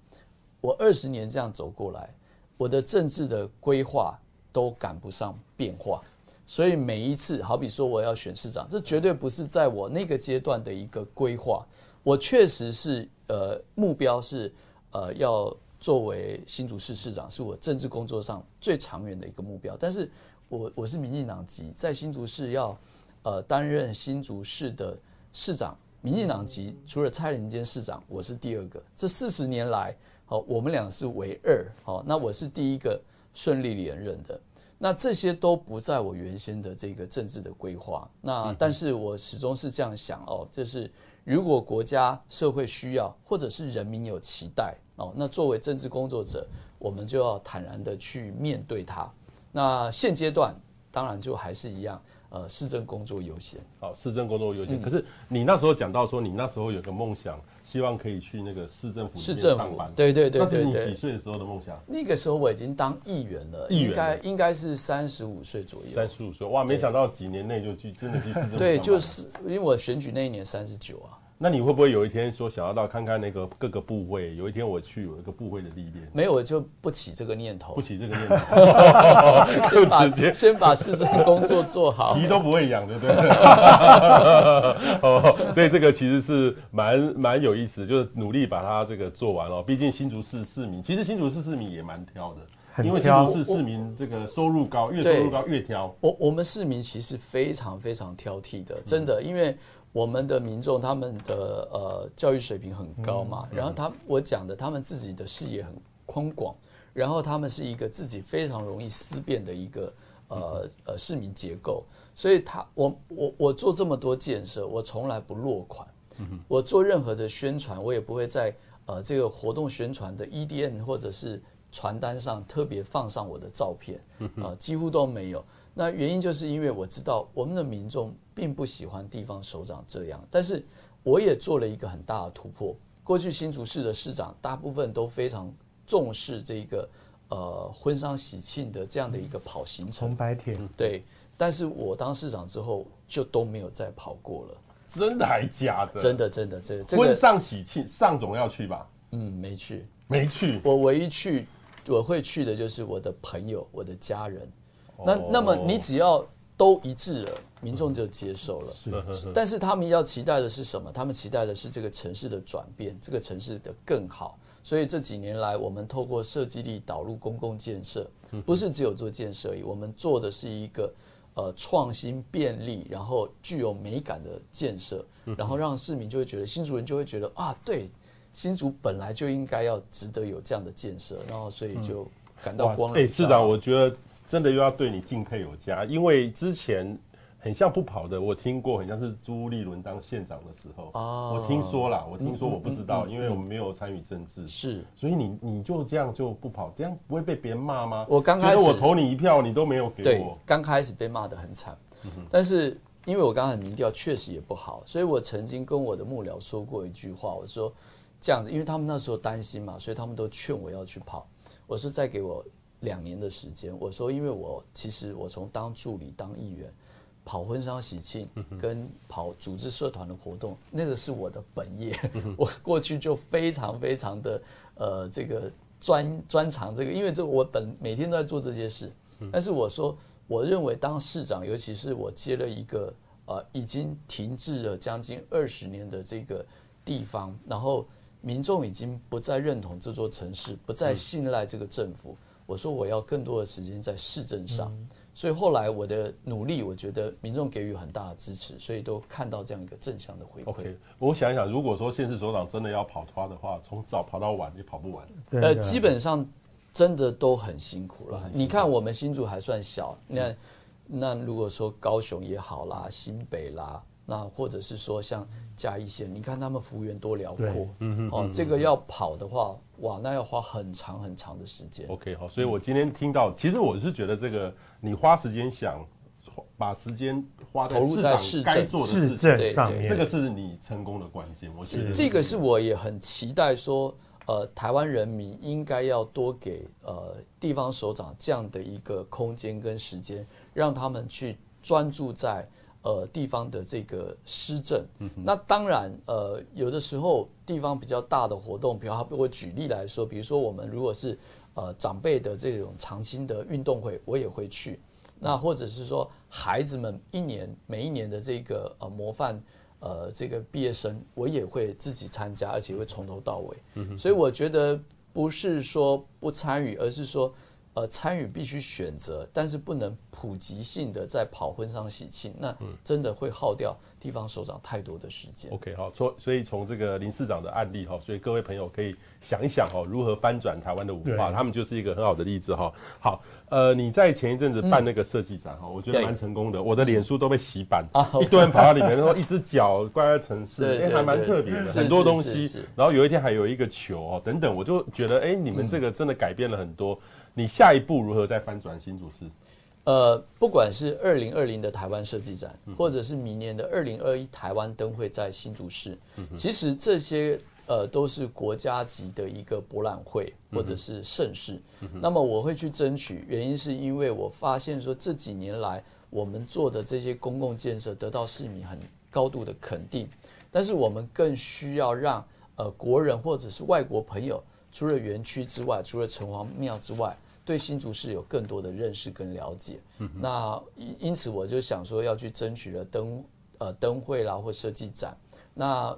我二十年这样走过来，我的政治的规划都赶不上变化，所以每一次好比说我要选市长，这绝对不是在我那个阶段的一个规划。我确实是，呃，目标是，呃，要作为新竹市市长，是我政治工作上最长远的一个目标。但是我我是民进党籍，在新竹市要，呃，担任新竹市的市长，民进党籍除了蔡林坚市长，我是第二个。这四十年来，好，我们俩是唯二，好，那我是第一个顺利连任的。那这些都不在我原先的这个政治的规划。那但是我始终是这样想哦，就是。如果国家社会需要，或者是人民有期待哦，那作为政治工作者，我们就要坦然的去面对它。那现阶段当然就还是一样，呃，市政工作优先。好，市政工作优先。可是你那时候讲到说，你那时候有个梦想。希望可以去那个市政府市政府，对。对对对，那是你几岁的时候的梦想？那个时候我已经当议员了，应该应该是三十五岁左右。三十五岁，哇，没想到几年内就去真的去市政府。对，就是因为我选举那一年三十九啊。那你会不会有一天说想要到看看那个各个部位？有一天我去有一个部位的历练。没有，我就不起这个念头。不起这个念头，先把先把市政工作做好，皮都不会痒，对不对？哦，所以这个其实是蛮蛮有意思，就是努力把它这个做完了。毕竟新竹市市民，其实新竹市市民也蛮挑的，因为新竹市市民这个收入高，越收入高越挑。我我们市民其实非常非常挑剔的，真的，因为。我们的民众他们的呃教育水平很高嘛，然后他我讲的他们自己的视野很宽广，然后他们是一个自己非常容易思辨的一个呃呃市民结构，所以他我我我做这么多建设，我从来不落款，我做任何的宣传，我也不会在呃这个活动宣传的 EDN 或者是传单上特别放上我的照片，呃几乎都没有。那原因就是因为我知道我们的民众并不喜欢地方首长这样，但是我也做了一个很大的突破。过去新竹市的市长大部分都非常重视这个呃婚丧喜庆的这样的一个跑行程，红白天对。但是我当市长之后就都没有再跑过了，真的还假的？真的真的这个婚丧喜庆上总要去吧？嗯，没去，没去。我唯一去我会去的就是我的朋友，我的家人。那那么你只要都一致了，民众就接受了。是，但是他们要期待的是什么？他们期待的是这个城市的转变，这个城市的更好。所以这几年来，我们透过设计力导入公共建设，不是只有做建设而已，我们做的是一个呃创新便利，然后具有美感的建设，然后让市民就会觉得新竹人就会觉得啊，对，新竹本来就应该要值得有这样的建设，然后所以就感到光荣。哎，市长，我觉得。真的又要对你敬佩有加，因为之前很像不跑的，我听过，很像是朱立伦当县长的时候，哦、我听说啦，我听说我不知道，嗯嗯嗯、因为我们没有参与政治，是，所以你你就这样就不跑，这样不会被别人骂吗？我刚开始我投你一票，你都没有给我，刚开始被骂的很惨，嗯、但是因为我刚才民调确实也不好，所以我曾经跟我的幕僚说过一句话，我说这样子，因为他们那时候担心嘛，所以他们都劝我要去跑，我说再给我两年的时间，我说因为我其实我从当助理当议员。跑婚丧喜庆跟跑组织社团的活动，那个是我的本业。我过去就非常非常的呃这个专专长这个，因为这我本每天都在做这些事。但是我说，我认为当市长，尤其是我接了一个呃已经停滞了将近二十年的这个地方，然后民众已经不再认同这座城市，不再信赖这个政府。我说我要更多的时间在市政上。所以后来我的努力，我觉得民众给予很大的支持，所以都看到这样一个正向的回馈。OK，我想一想，如果说县市首长真的要跑脱的话，从早跑到晚也跑不完。呃，基本上真的都很辛苦了。你看我们新竹还算小，你看那如果说高雄也好啦，新北啦。那或者是说像嘉义县，你看他们幅员多辽阔，嗯哦，这个要跑的话，哇，那要花很长很长的时间。OK，好，所以我今天听到，其实我是觉得这个你花时间想，把时间花在市长该做的事情上面，这个是你成功的关键。我觉得这个是我也很期待说，呃，台湾人民应该要多给呃地方首长这样的一个空间跟时间，让他们去专注在。呃，地方的这个施政，嗯、那当然，呃，有的时候地方比较大的活动，比如我举例来说，比如说我们如果是呃长辈的这种长青的运动会，我也会去。那或者是说孩子们一年每一年的这个呃模范呃这个毕业生，我也会自己参加，而且会从头到尾。嗯、所以我觉得不是说不参与，而是说。呃，参与必须选择，但是不能普及性的在跑婚丧喜庆，那真的会耗掉地方首长太多的时间。OK，好，所所以从这个林市长的案例哈，所以各位朋友可以想一想哦，如何翻转台湾的文化，他们就是一个很好的例子哈。好，呃，你在前一阵子办那个设计展哈，嗯、我觉得蛮成功的，我的脸书都被洗版，啊、一堆人跑到里面，然后一只脚挂在城市，哎、欸，还蛮特别的，很多东西。然后有一天还有一个球哦，等等，我就觉得哎、欸，你们这个真的改变了很多。你下一步如何再翻转新竹市？呃，不管是二零二零的台湾设计展，或者是明年的二零二一台湾灯会在新竹市，其实这些呃都是国家级的一个博览会或者是盛事。那么我会去争取，原因是因为我发现说这几年来我们做的这些公共建设得到市民很高度的肯定，但是我们更需要让呃国人或者是外国朋友，除了园区之外，除了城隍庙之外。对新竹市有更多的认识跟了解，嗯、那因因此我就想说要去争取了灯呃灯会啦或设计展，那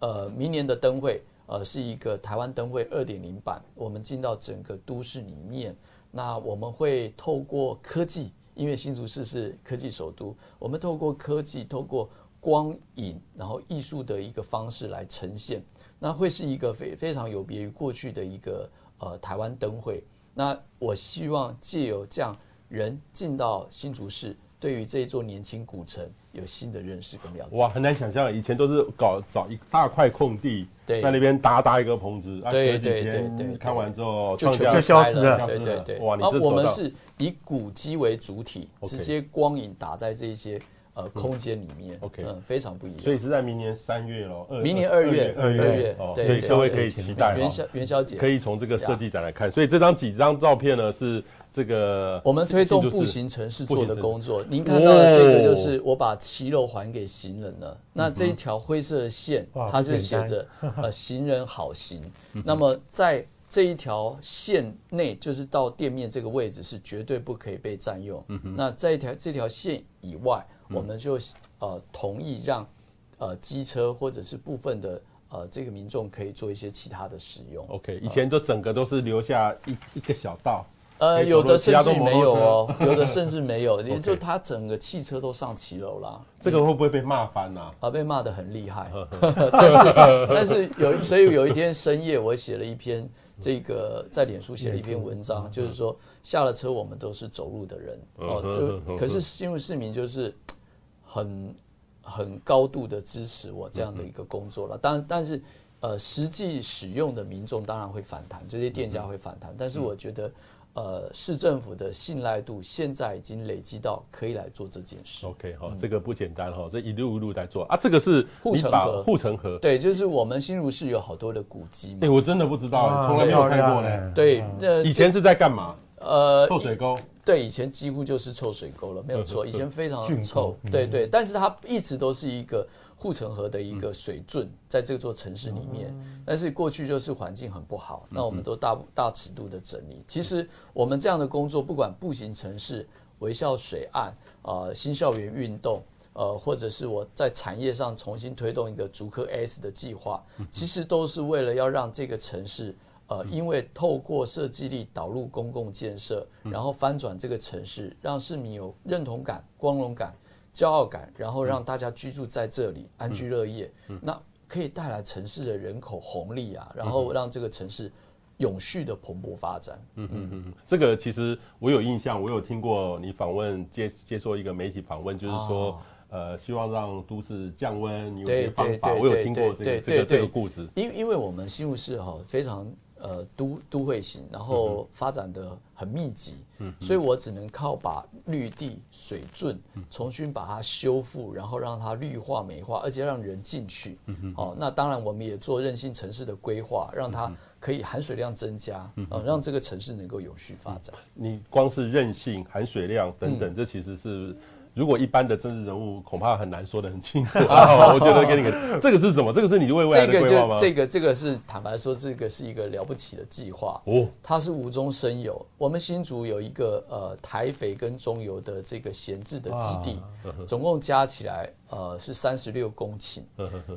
呃明年的灯会呃是一个台湾灯会二点零版，我们进到整个都市里面，那我们会透过科技，因为新竹市是科技首都，我们透过科技，透过光影，然后艺术的一个方式来呈现，那会是一个非非常有别于过去的一个呃台湾灯会。那我希望借由这样人进到新竹市，对于这一座年轻古城有新的认识跟了解。哇，很难想象，以前都是搞找一大块空地，在那边搭搭一个棚子，对对对对，看完之后就就消失了，对对对。哇，你是我们是以古迹为主体，直接光影打在这些。呃，空间里面，OK，嗯，非常不一样。所以是在明年三月喽，明年二月，二月，对，所以各位可以期待元宵元宵节，可以从这个设计展来看。所以这张几张照片呢，是这个我们推动步行城市做的工作。您看到的这个就是我把骑楼还给行人了。那这一条灰色的线，它是写着 呃行人好行。那么在这一条线内，就是到店面这个位置是绝对不可以被占用。那在一条这条线以外。我们就呃同意让呃机车或者是部分的呃这个民众可以做一些其他的使用。OK，以前都整个都是留下一一个小道，呃有的甚至没有哦，有的甚至没有，也就他整个汽车都上骑楼啦。这个会不会被骂翻呐？啊，被骂的很厉害。但是但是有，所以有一天深夜我写了一篇这个在脸书写了一篇文章，就是说下了车我们都是走路的人哦，就可是新入市民就是。很很高度的支持我这样的一个工作了。但但是呃，实际使用的民众当然会反弹，这些店家会反弹。但是我觉得。呃，市政府的信赖度现在已经累积到可以来做这件事。OK 哈，这个不简单哈，这一路一路在做啊。这个是护城河，护城河。对，就是我们新竹市有好多的古迹嘛。哎，我真的不知道，从来没有看过呢。对，那以前是在干嘛？呃，臭水沟。对，以前几乎就是臭水沟了，没有错。以前非常臭，对对。但是它一直都是一个。护城河的一个水圳，在这座城市里面，但是过去就是环境很不好，那我们都大大尺度的整理。其实我们这样的工作，不管步行城市、微笑水岸、呃新校园运动，呃或者是我在产业上重新推动一个竹科 S 的计划，其实都是为了要让这个城市，呃因为透过设计力导入公共建设，然后翻转这个城市，让市民有认同感、光荣感。骄傲感，然后让大家居住在这里，嗯、安居乐业，嗯、那可以带来城市的人口红利啊，然后让这个城市永续的蓬勃发展。嗯嗯嗯，这个其实我有印象，我有听过你访问接接受一个媒体访问，就是说，哦、呃，希望让都市降温，你有些方法，我有听过这个这个这个故事。因因为我们新竹市哈非常。呃，都都会型，然后发展的很密集，嗯、所以我只能靠把绿地、水圳重新把它修复，然后让它绿化、美化，而且让人进去。嗯、哼哦，那当然我们也做韧性城市的规划，让它可以含水量增加，嗯、哼让这个城市能够有序发展。你光是韧性、含水量等等，嗯、这其实是。如果一般的政治人物恐怕很难说得很清楚啊，我觉得给你个 这个是什么？这个是你为未来的规划吗？这个这个是坦白说，这个是一个了不起的计划哦，它是无中生有。我们新竹有一个呃台肥跟中油的这个闲置的基地，总共加起来呃是三十六公顷，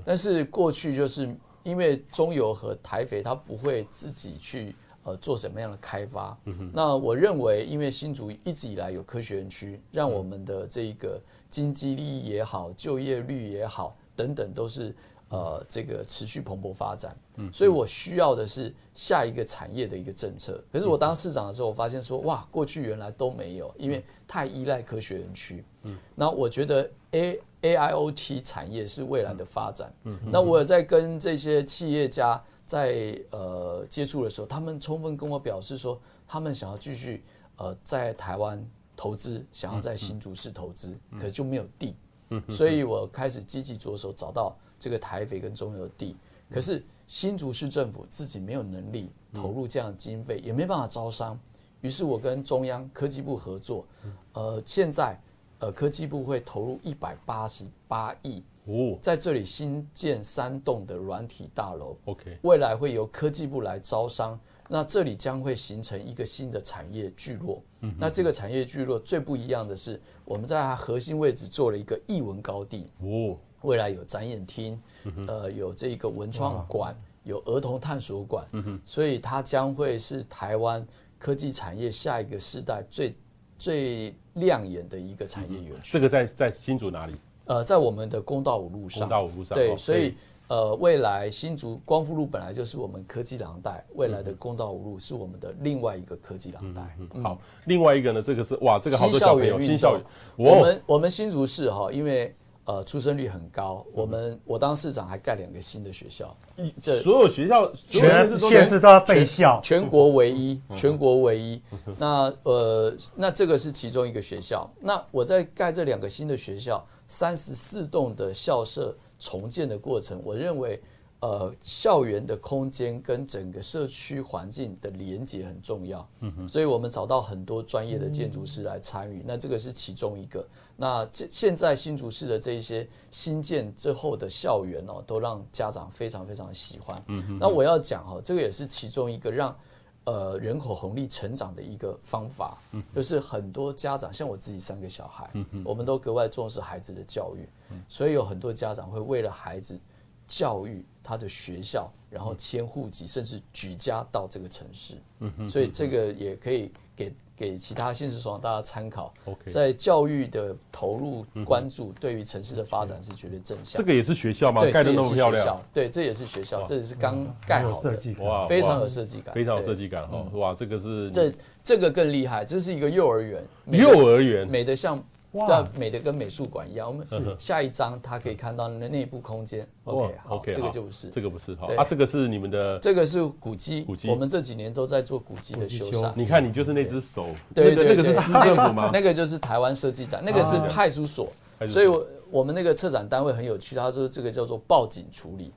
但是过去就是因为中油和台肥它不会自己去。呃，做什么样的开发？嗯、那我认为，因为新竹一直以来有科学园区，让我们的这个经济利益也好，就业率也好，等等，都是呃这个持续蓬勃发展。嗯，所以我需要的是下一个产业的一个政策。可是我当市长的时候，我发现说，哇，过去原来都没有，因为太依赖科学园区。嗯，那我觉得 A A I O T 产业是未来的发展。嗯，那我有在跟这些企业家。在呃接触的时候，他们充分跟我表示说，他们想要继续呃在台湾投资，想要在新竹市投资，可是就没有地，嗯、所以我开始积极着手找到这个台肥跟中油的地，嗯、可是新竹市政府自己没有能力投入这样的经费，嗯、也没办法招商，于是我跟中央科技部合作，呃，现在呃科技部会投入一百八十八亿。哦，在这里新建三栋的软体大楼，OK，未来会由科技部来招商，那这里将会形成一个新的产业聚落。嗯，那这个产业聚落最不一样的是，我们在它核心位置做了一个艺文高地。哦，未来有展演厅，嗯、呃，有这个文创馆，有儿童探索馆。嗯哼，所以它将会是台湾科技产业下一个世代最最亮眼的一个产业园区。这个在在新竹哪里？呃，在我们的公道五路上，公道五路上，对，所以呃，未来新竹光复路本来就是我们科技廊带，未来的公道五路是我们的另外一个科技廊带。好，另外一个呢，这个是哇，这个好多校园新校园，我们我们新竹市哈，因为呃出生率很高，我们我当市长还盖两个新的学校，这所有学校全县市都要废校，全国唯一，全国唯一。那呃，那这个是其中一个学校，那我在盖这两个新的学校。三十四栋的校舍重建的过程，我认为，呃，校园的空间跟整个社区环境的连接很重要。嗯哼，所以我们找到很多专业的建筑师来参与。那这个是其中一个。那这现在新竹市的这一些新建之后的校园哦，都让家长非常非常喜欢。嗯哼，那我要讲哦，这个也是其中一个让。呃，人口红利成长的一个方法，嗯、就是很多家长，像我自己三个小孩，嗯、哼我们都格外重视孩子的教育，嗯、所以有很多家长会为了孩子教育他的学校，然后迁户籍，甚至举家到这个城市，嗯、哼所以这个也可以给。给其他县市所大家参考。在教育的投入关注，对于城市的发展是绝对正向。这个也是学校吗？盖的那么漂亮。对，这也是学校，这也是刚盖好的，哇，非常有设计感，非常有设计感哈。哇，这个是这这个更厉害，这是一个幼儿园。幼儿园美得像要美的跟美术馆一样。我们下一张它可以看到那内部空间。OK，好这个就不是，这个不是。好啊，这个是你们的，这个是古迹。古迹，我们这几年都在做古迹的修缮。你看，你就是那只手，对对对，那个是市政府吗？那个就是台湾设计展，那个是派出所。所以，我我们那个策展单位很有趣，他说这个叫做报警处理。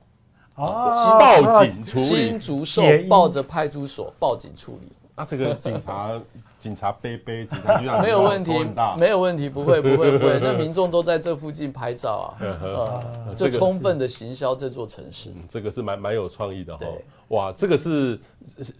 哦，报警处理，新竹受抱着派出所报警处理。那这个警察，警察背背，警察局长 没有问题，没有问题，不会，不会，不会。那民众都在这附近拍照啊，呃，这充分的行销这座城市。这个是蛮蛮有创意的哈。哇，这个是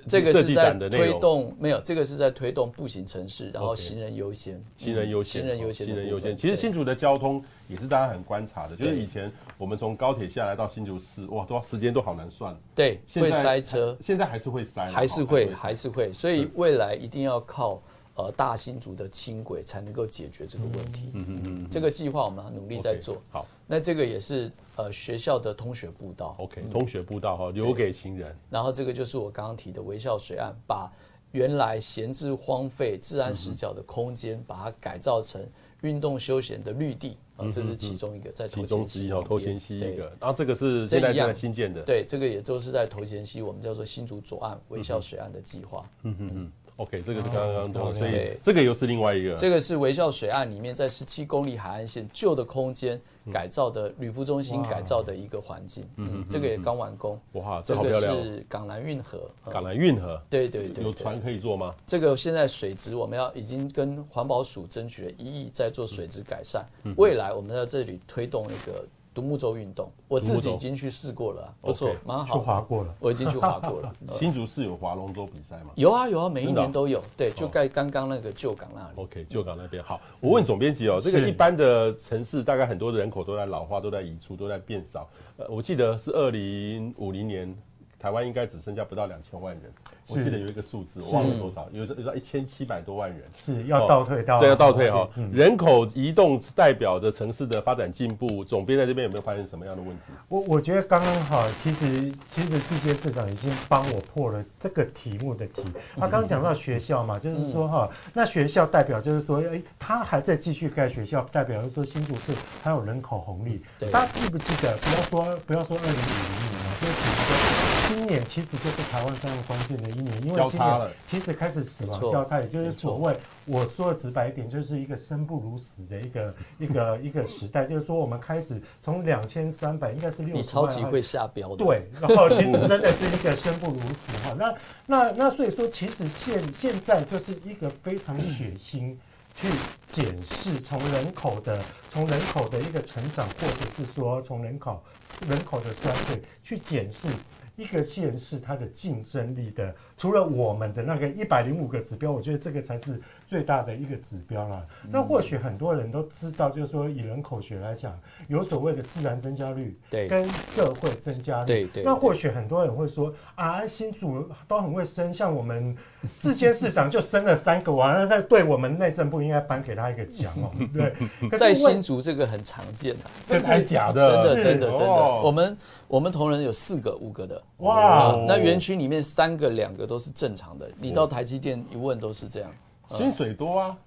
这个是在推动，没有，这个是在推动步行城市，然后行人优先，行人优先，行人优先，行人优先。其实新竹的交通也是大家很观察的，就是以前我们从高铁下来到新竹市，哇，多时间都好难算。对，会塞车，现在还是会塞，还是会，还是会。所以未来一定要靠呃大新竹的轻轨才能够解决这个问题。嗯嗯嗯，这个计划我们努力在做。好，那这个也是。呃，学校的通学步道，OK，通学步道哈，留给行人。然后这个就是我刚刚提的微笑水岸，把原来闲置荒废、治安死角的空间，把它改造成运动休闲的绿地啊，这是其中一个在头前溪哦，头前溪一个。然后这个是现在正在新建的，对，这个也都是在头前溪，我们叫做新竹左岸微笑水岸的计划。嗯嗯嗯。OK，这个是刚刚懂了，所以这个又是另外一个。这个是微笑水岸里面，在十七公里海岸线旧的空间改造的旅服中心改造的一个环境。嗯，这个也刚完工。哇。这个是港南运河。港南运河。对对对。有船可以坐吗？这个现在水质我们要已经跟环保署争取了一亿，在做水质改善。未来我们在这里推动一个。独木舟运动，我自己已经去试过了，不错，蛮好。去滑过了，我已经去滑过了。新竹市有划龙舟比赛吗？有啊有啊，每一年都有。对，就在刚刚那个旧港那里。OK，旧港那边好。我问总编辑哦，这个一般的城市大概很多的人口都在老化，都在移出，都在变少。呃，我记得是二零五零年。台湾应该只剩下不到两千万人，我记得有一个数字，我忘了多少，有有到一千七百多万人，是要倒退到，对，要倒退哈。人口移动代表着城市的发展进步，总编在这边有没有发现什么样的问题？我我觉得刚刚好，其实其实这些市长已经帮我破了这个题目的题。他刚刚讲到学校嘛，就是说哈，那学校代表就是说，哎，他还在继续盖学校，代表就是说新竹市还有人口红利。大家记不记得？不要说不要说二零五零年了，就是其实。今年其实就是台湾非常关键的一年，因为今年其实开始死亡交叉，也就是所谓我说的直白一点，就是一个生不如死的一个 一个一个时代。就是说，我们开始从两千三百，应该是六。你超级会下标的。对，然后其实真的是一个生不如死哈。那那那所以说，其实现现在就是一个非常血腥 去检视从人口的从人口的一个成长，或者是说从人口人口的衰退去检视。一个县市它的竞争力的，除了我们的那个一百零五个指标，我觉得这个才是最大的一个指标啦。那或许很多人都知道，就是说以人口学来讲，有所谓的自然增加率，对，跟社会增加率，对对。那或许很多人会说啊，新竹都很会生，像我们志坚市长就生了三个，完了在对我们内政部应该颁给他一个奖哦，对。在新竹这个很常见的，这是假的，真的真的真的，我们。我们同仁有四个、五个的哇、嗯，那园区里面三个、两个都是正常的。你到台积电一问都是这样，薪水多啊，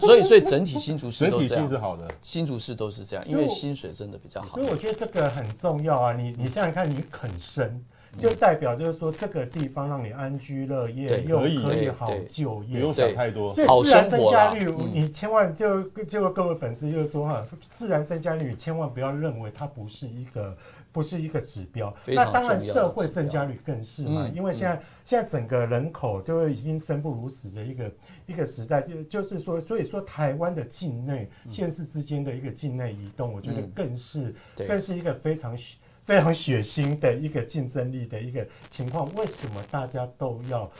所以所以整体新竹市都这样，整体薪是好的，新竹市都是这样，因为薪水真的比较好。所以我觉得这个很重要啊，你你想想看，你肯生，就代表就是说这个地方让你安居乐业，又可以好就业，不用想太多。所以自然增加率，你千万就就各位粉丝就是说哈，自然增加率千万不要认为它不是一个。不是一个指标，那当然社会增加率更是嘛，因为现在现在整个人口都已经生不如死的一个一个时代，就就是说，所以说台湾的境内县市之间的一个境内移动，我觉得更是更是一个非常非常血腥的一个竞争力的一个情况。为什么大家都要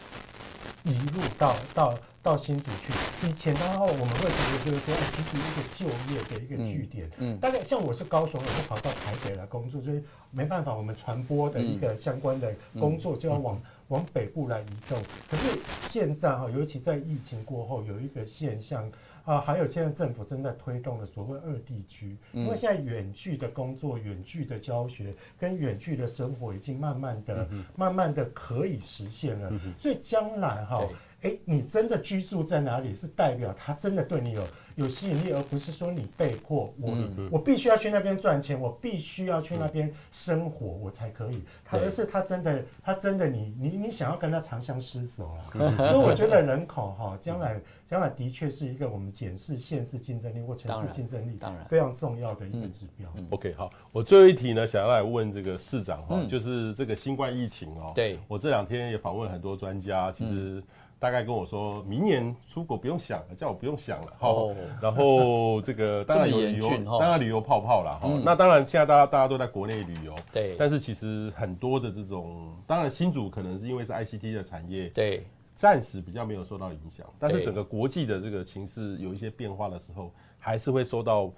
移入到到？到新竹去，以前的话我们会觉得就是说，其实一个就业的一个据点，嗯，大概像我是高雄我就跑到台北来工作，所以没办法，我们传播的一个相关的工作就要往往北部来移动。可是现在哈，尤其在疫情过后，有一个现象啊，还有现在政府正在推动的所谓二地区，因为现在远距的工作、远距的教学跟远距的生活已经慢慢的、慢慢的可以实现了，所以将来哈。哎，你真的居住在哪里，是代表他真的对你有有吸引力，而不是说你被迫我、嗯、我必须要去那边赚钱，我必须要去那边生活，我才可以。他而是他真的，他真的你你你想要跟他长相厮守啊。所以我觉得人口哈，将来将来的确是一个我们检视县市竞争力或城市竞争力当然非常重要的一个指标。OK，好，我最后一题呢，想要来问这个市长哈，就是这个新冠疫情哦。对，我这两天也访问很多专家，其实。大概跟我说，明年出国不用想了，叫我不用想了。好，然后这个 当然有旅游，当然旅游泡泡了。哈，那当然现在大家大家都在国内旅游。对。但是其实很多的这种，当然新竹可能是因为是 ICT 的产业，对，暂时比较没有受到影响。但是整个国际的这个情势有一些变化的时候，还是会受到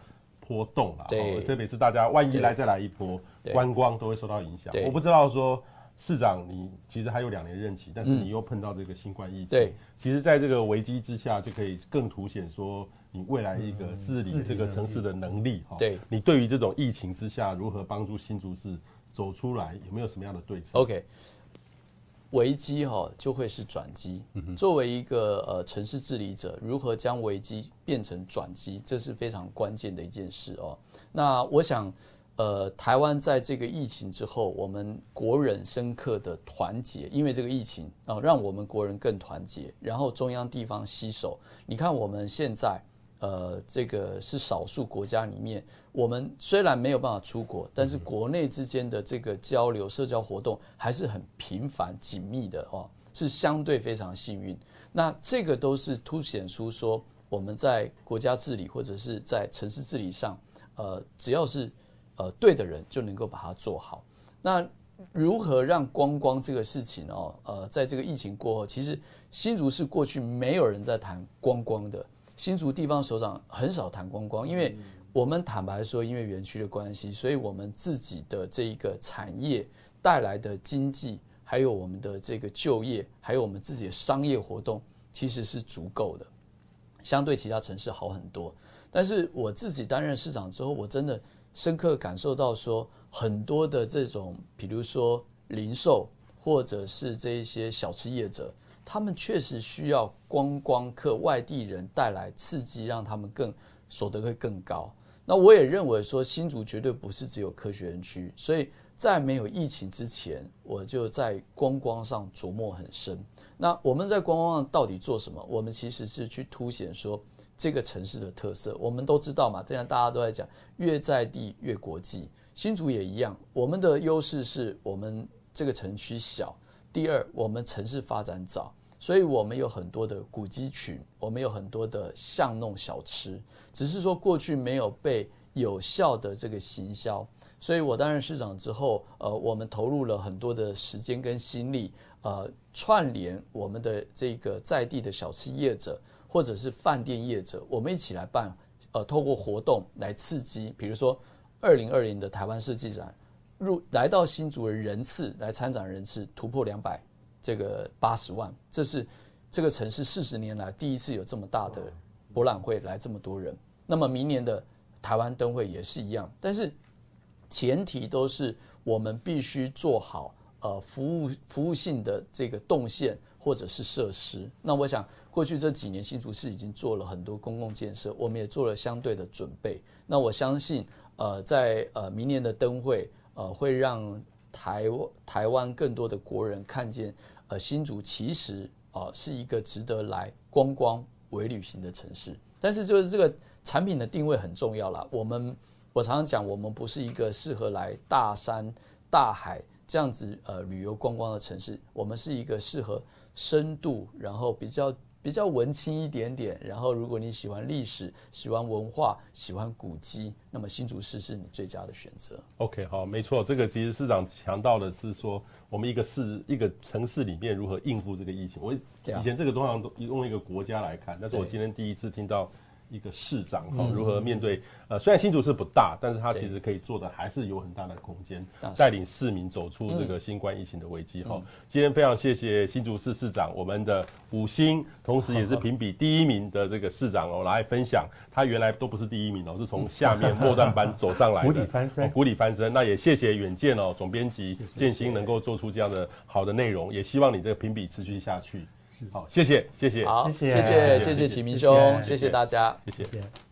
波动啦。对。特别是大家万一来再来一波观光，都会受到影响。我不知道说。市长，你其实还有两年任期，但是你又碰到这个新冠疫情。对，其实，在这个危机之下，就可以更凸显说你未来一个治理这个城市的能力。哈，对，你对于这种疫情之下如何帮助新竹市走出来，有没有什么样的对策？OK，危机哈就会是转机。作为一个呃城市治理者，如何将危机变成转机，这是非常关键的一件事哦。那我想。呃，台湾在这个疫情之后，我们国人深刻的团结，因为这个疫情啊，让我们国人更团结。然后中央地方携手，你看我们现在，呃，这个是少数国家里面，我们虽然没有办法出国，但是国内之间的这个交流、社交活动还是很频繁、紧密的哦，是相对非常幸运。那这个都是凸显出说，我们在国家治理或者是在城市治理上，呃，只要是。呃，对的人就能够把它做好。那如何让观光这个事情哦，呃，在这个疫情过后，其实新竹是过去没有人在谈观光的，新竹地方首长很少谈观光，因为我们坦白说，因为园区的关系，所以我们自己的这一个产业带来的经济，还有我们的这个就业，还有我们自己的商业活动，其实是足够的，相对其他城市好很多。但是我自己担任市长之后，我真的。深刻感受到说，很多的这种，比如说零售或者是这一些小吃业者，他们确实需要观光客、外地人带来刺激，让他们更所得会更高。那我也认为说，新竹绝对不是只有科学园区，所以在没有疫情之前，我就在观光上琢磨很深。那我们在观光上到底做什么？我们其实是去凸显说。这个城市的特色，我们都知道嘛。这样大家都在讲，越在地越国际。新竹也一样，我们的优势是我们这个城区小。第二，我们城市发展早，所以我们有很多的古迹群，我们有很多的巷弄小吃，只是说过去没有被有效的这个行销。所以我担任市长之后，呃，我们投入了很多的时间跟心力，呃，串联我们的这个在地的小吃业者。或者是饭店业者，我们一起来办，呃，透过活动来刺激，比如说二零二零的台湾设计展，入来到新竹的人次来参展人次突破两百，这个八十万，这是这个城市四十年来第一次有这么大的博览会来这么多人。那么明年的台湾灯会也是一样，但是前提都是我们必须做好呃服务服务性的这个动线或者是设施。那我想。过去这几年，新竹市已经做了很多公共建设，我们也做了相对的准备。那我相信，呃，在呃明年的灯会，呃，会让台台湾更多的国人看见，呃，新竹其实啊、呃、是一个值得来观光、微旅行的城市。但是就是这个产品的定位很重要啦。我们我常常讲，我们不是一个适合来大山大海这样子呃旅游观光的城市，我们是一个适合深度，然后比较。比较文青一点点，然后如果你喜欢历史、喜欢文化、喜欢古迹，那么新竹市是你最佳的选择。OK，好，没错，这个其实市长强调的是说，我们一个市、一个城市里面如何应付这个疫情。我以前这个通常都用一个国家来看，但是我今天第一次听到。一个市长哈，如何面对？呃，虽然新竹市不大，但是他其实可以做的还是有很大的空间，带领市民走出这个新冠疫情的危机哈。今天非常谢谢新竹市市长，我们的五星，同时也是 评比第一名的这个市长哦，来分享他原来都不是第一名哦，是从下面末段班走上来的，谷底翻身，谷底翻身。那也谢谢远见哦，总编辑建新能够做出这样的好的内容，也希望你这个评比持续下去。好，谢谢谢谢，好，谢谢谢谢谢谢启明兄，谢谢大家，谢谢。谢谢。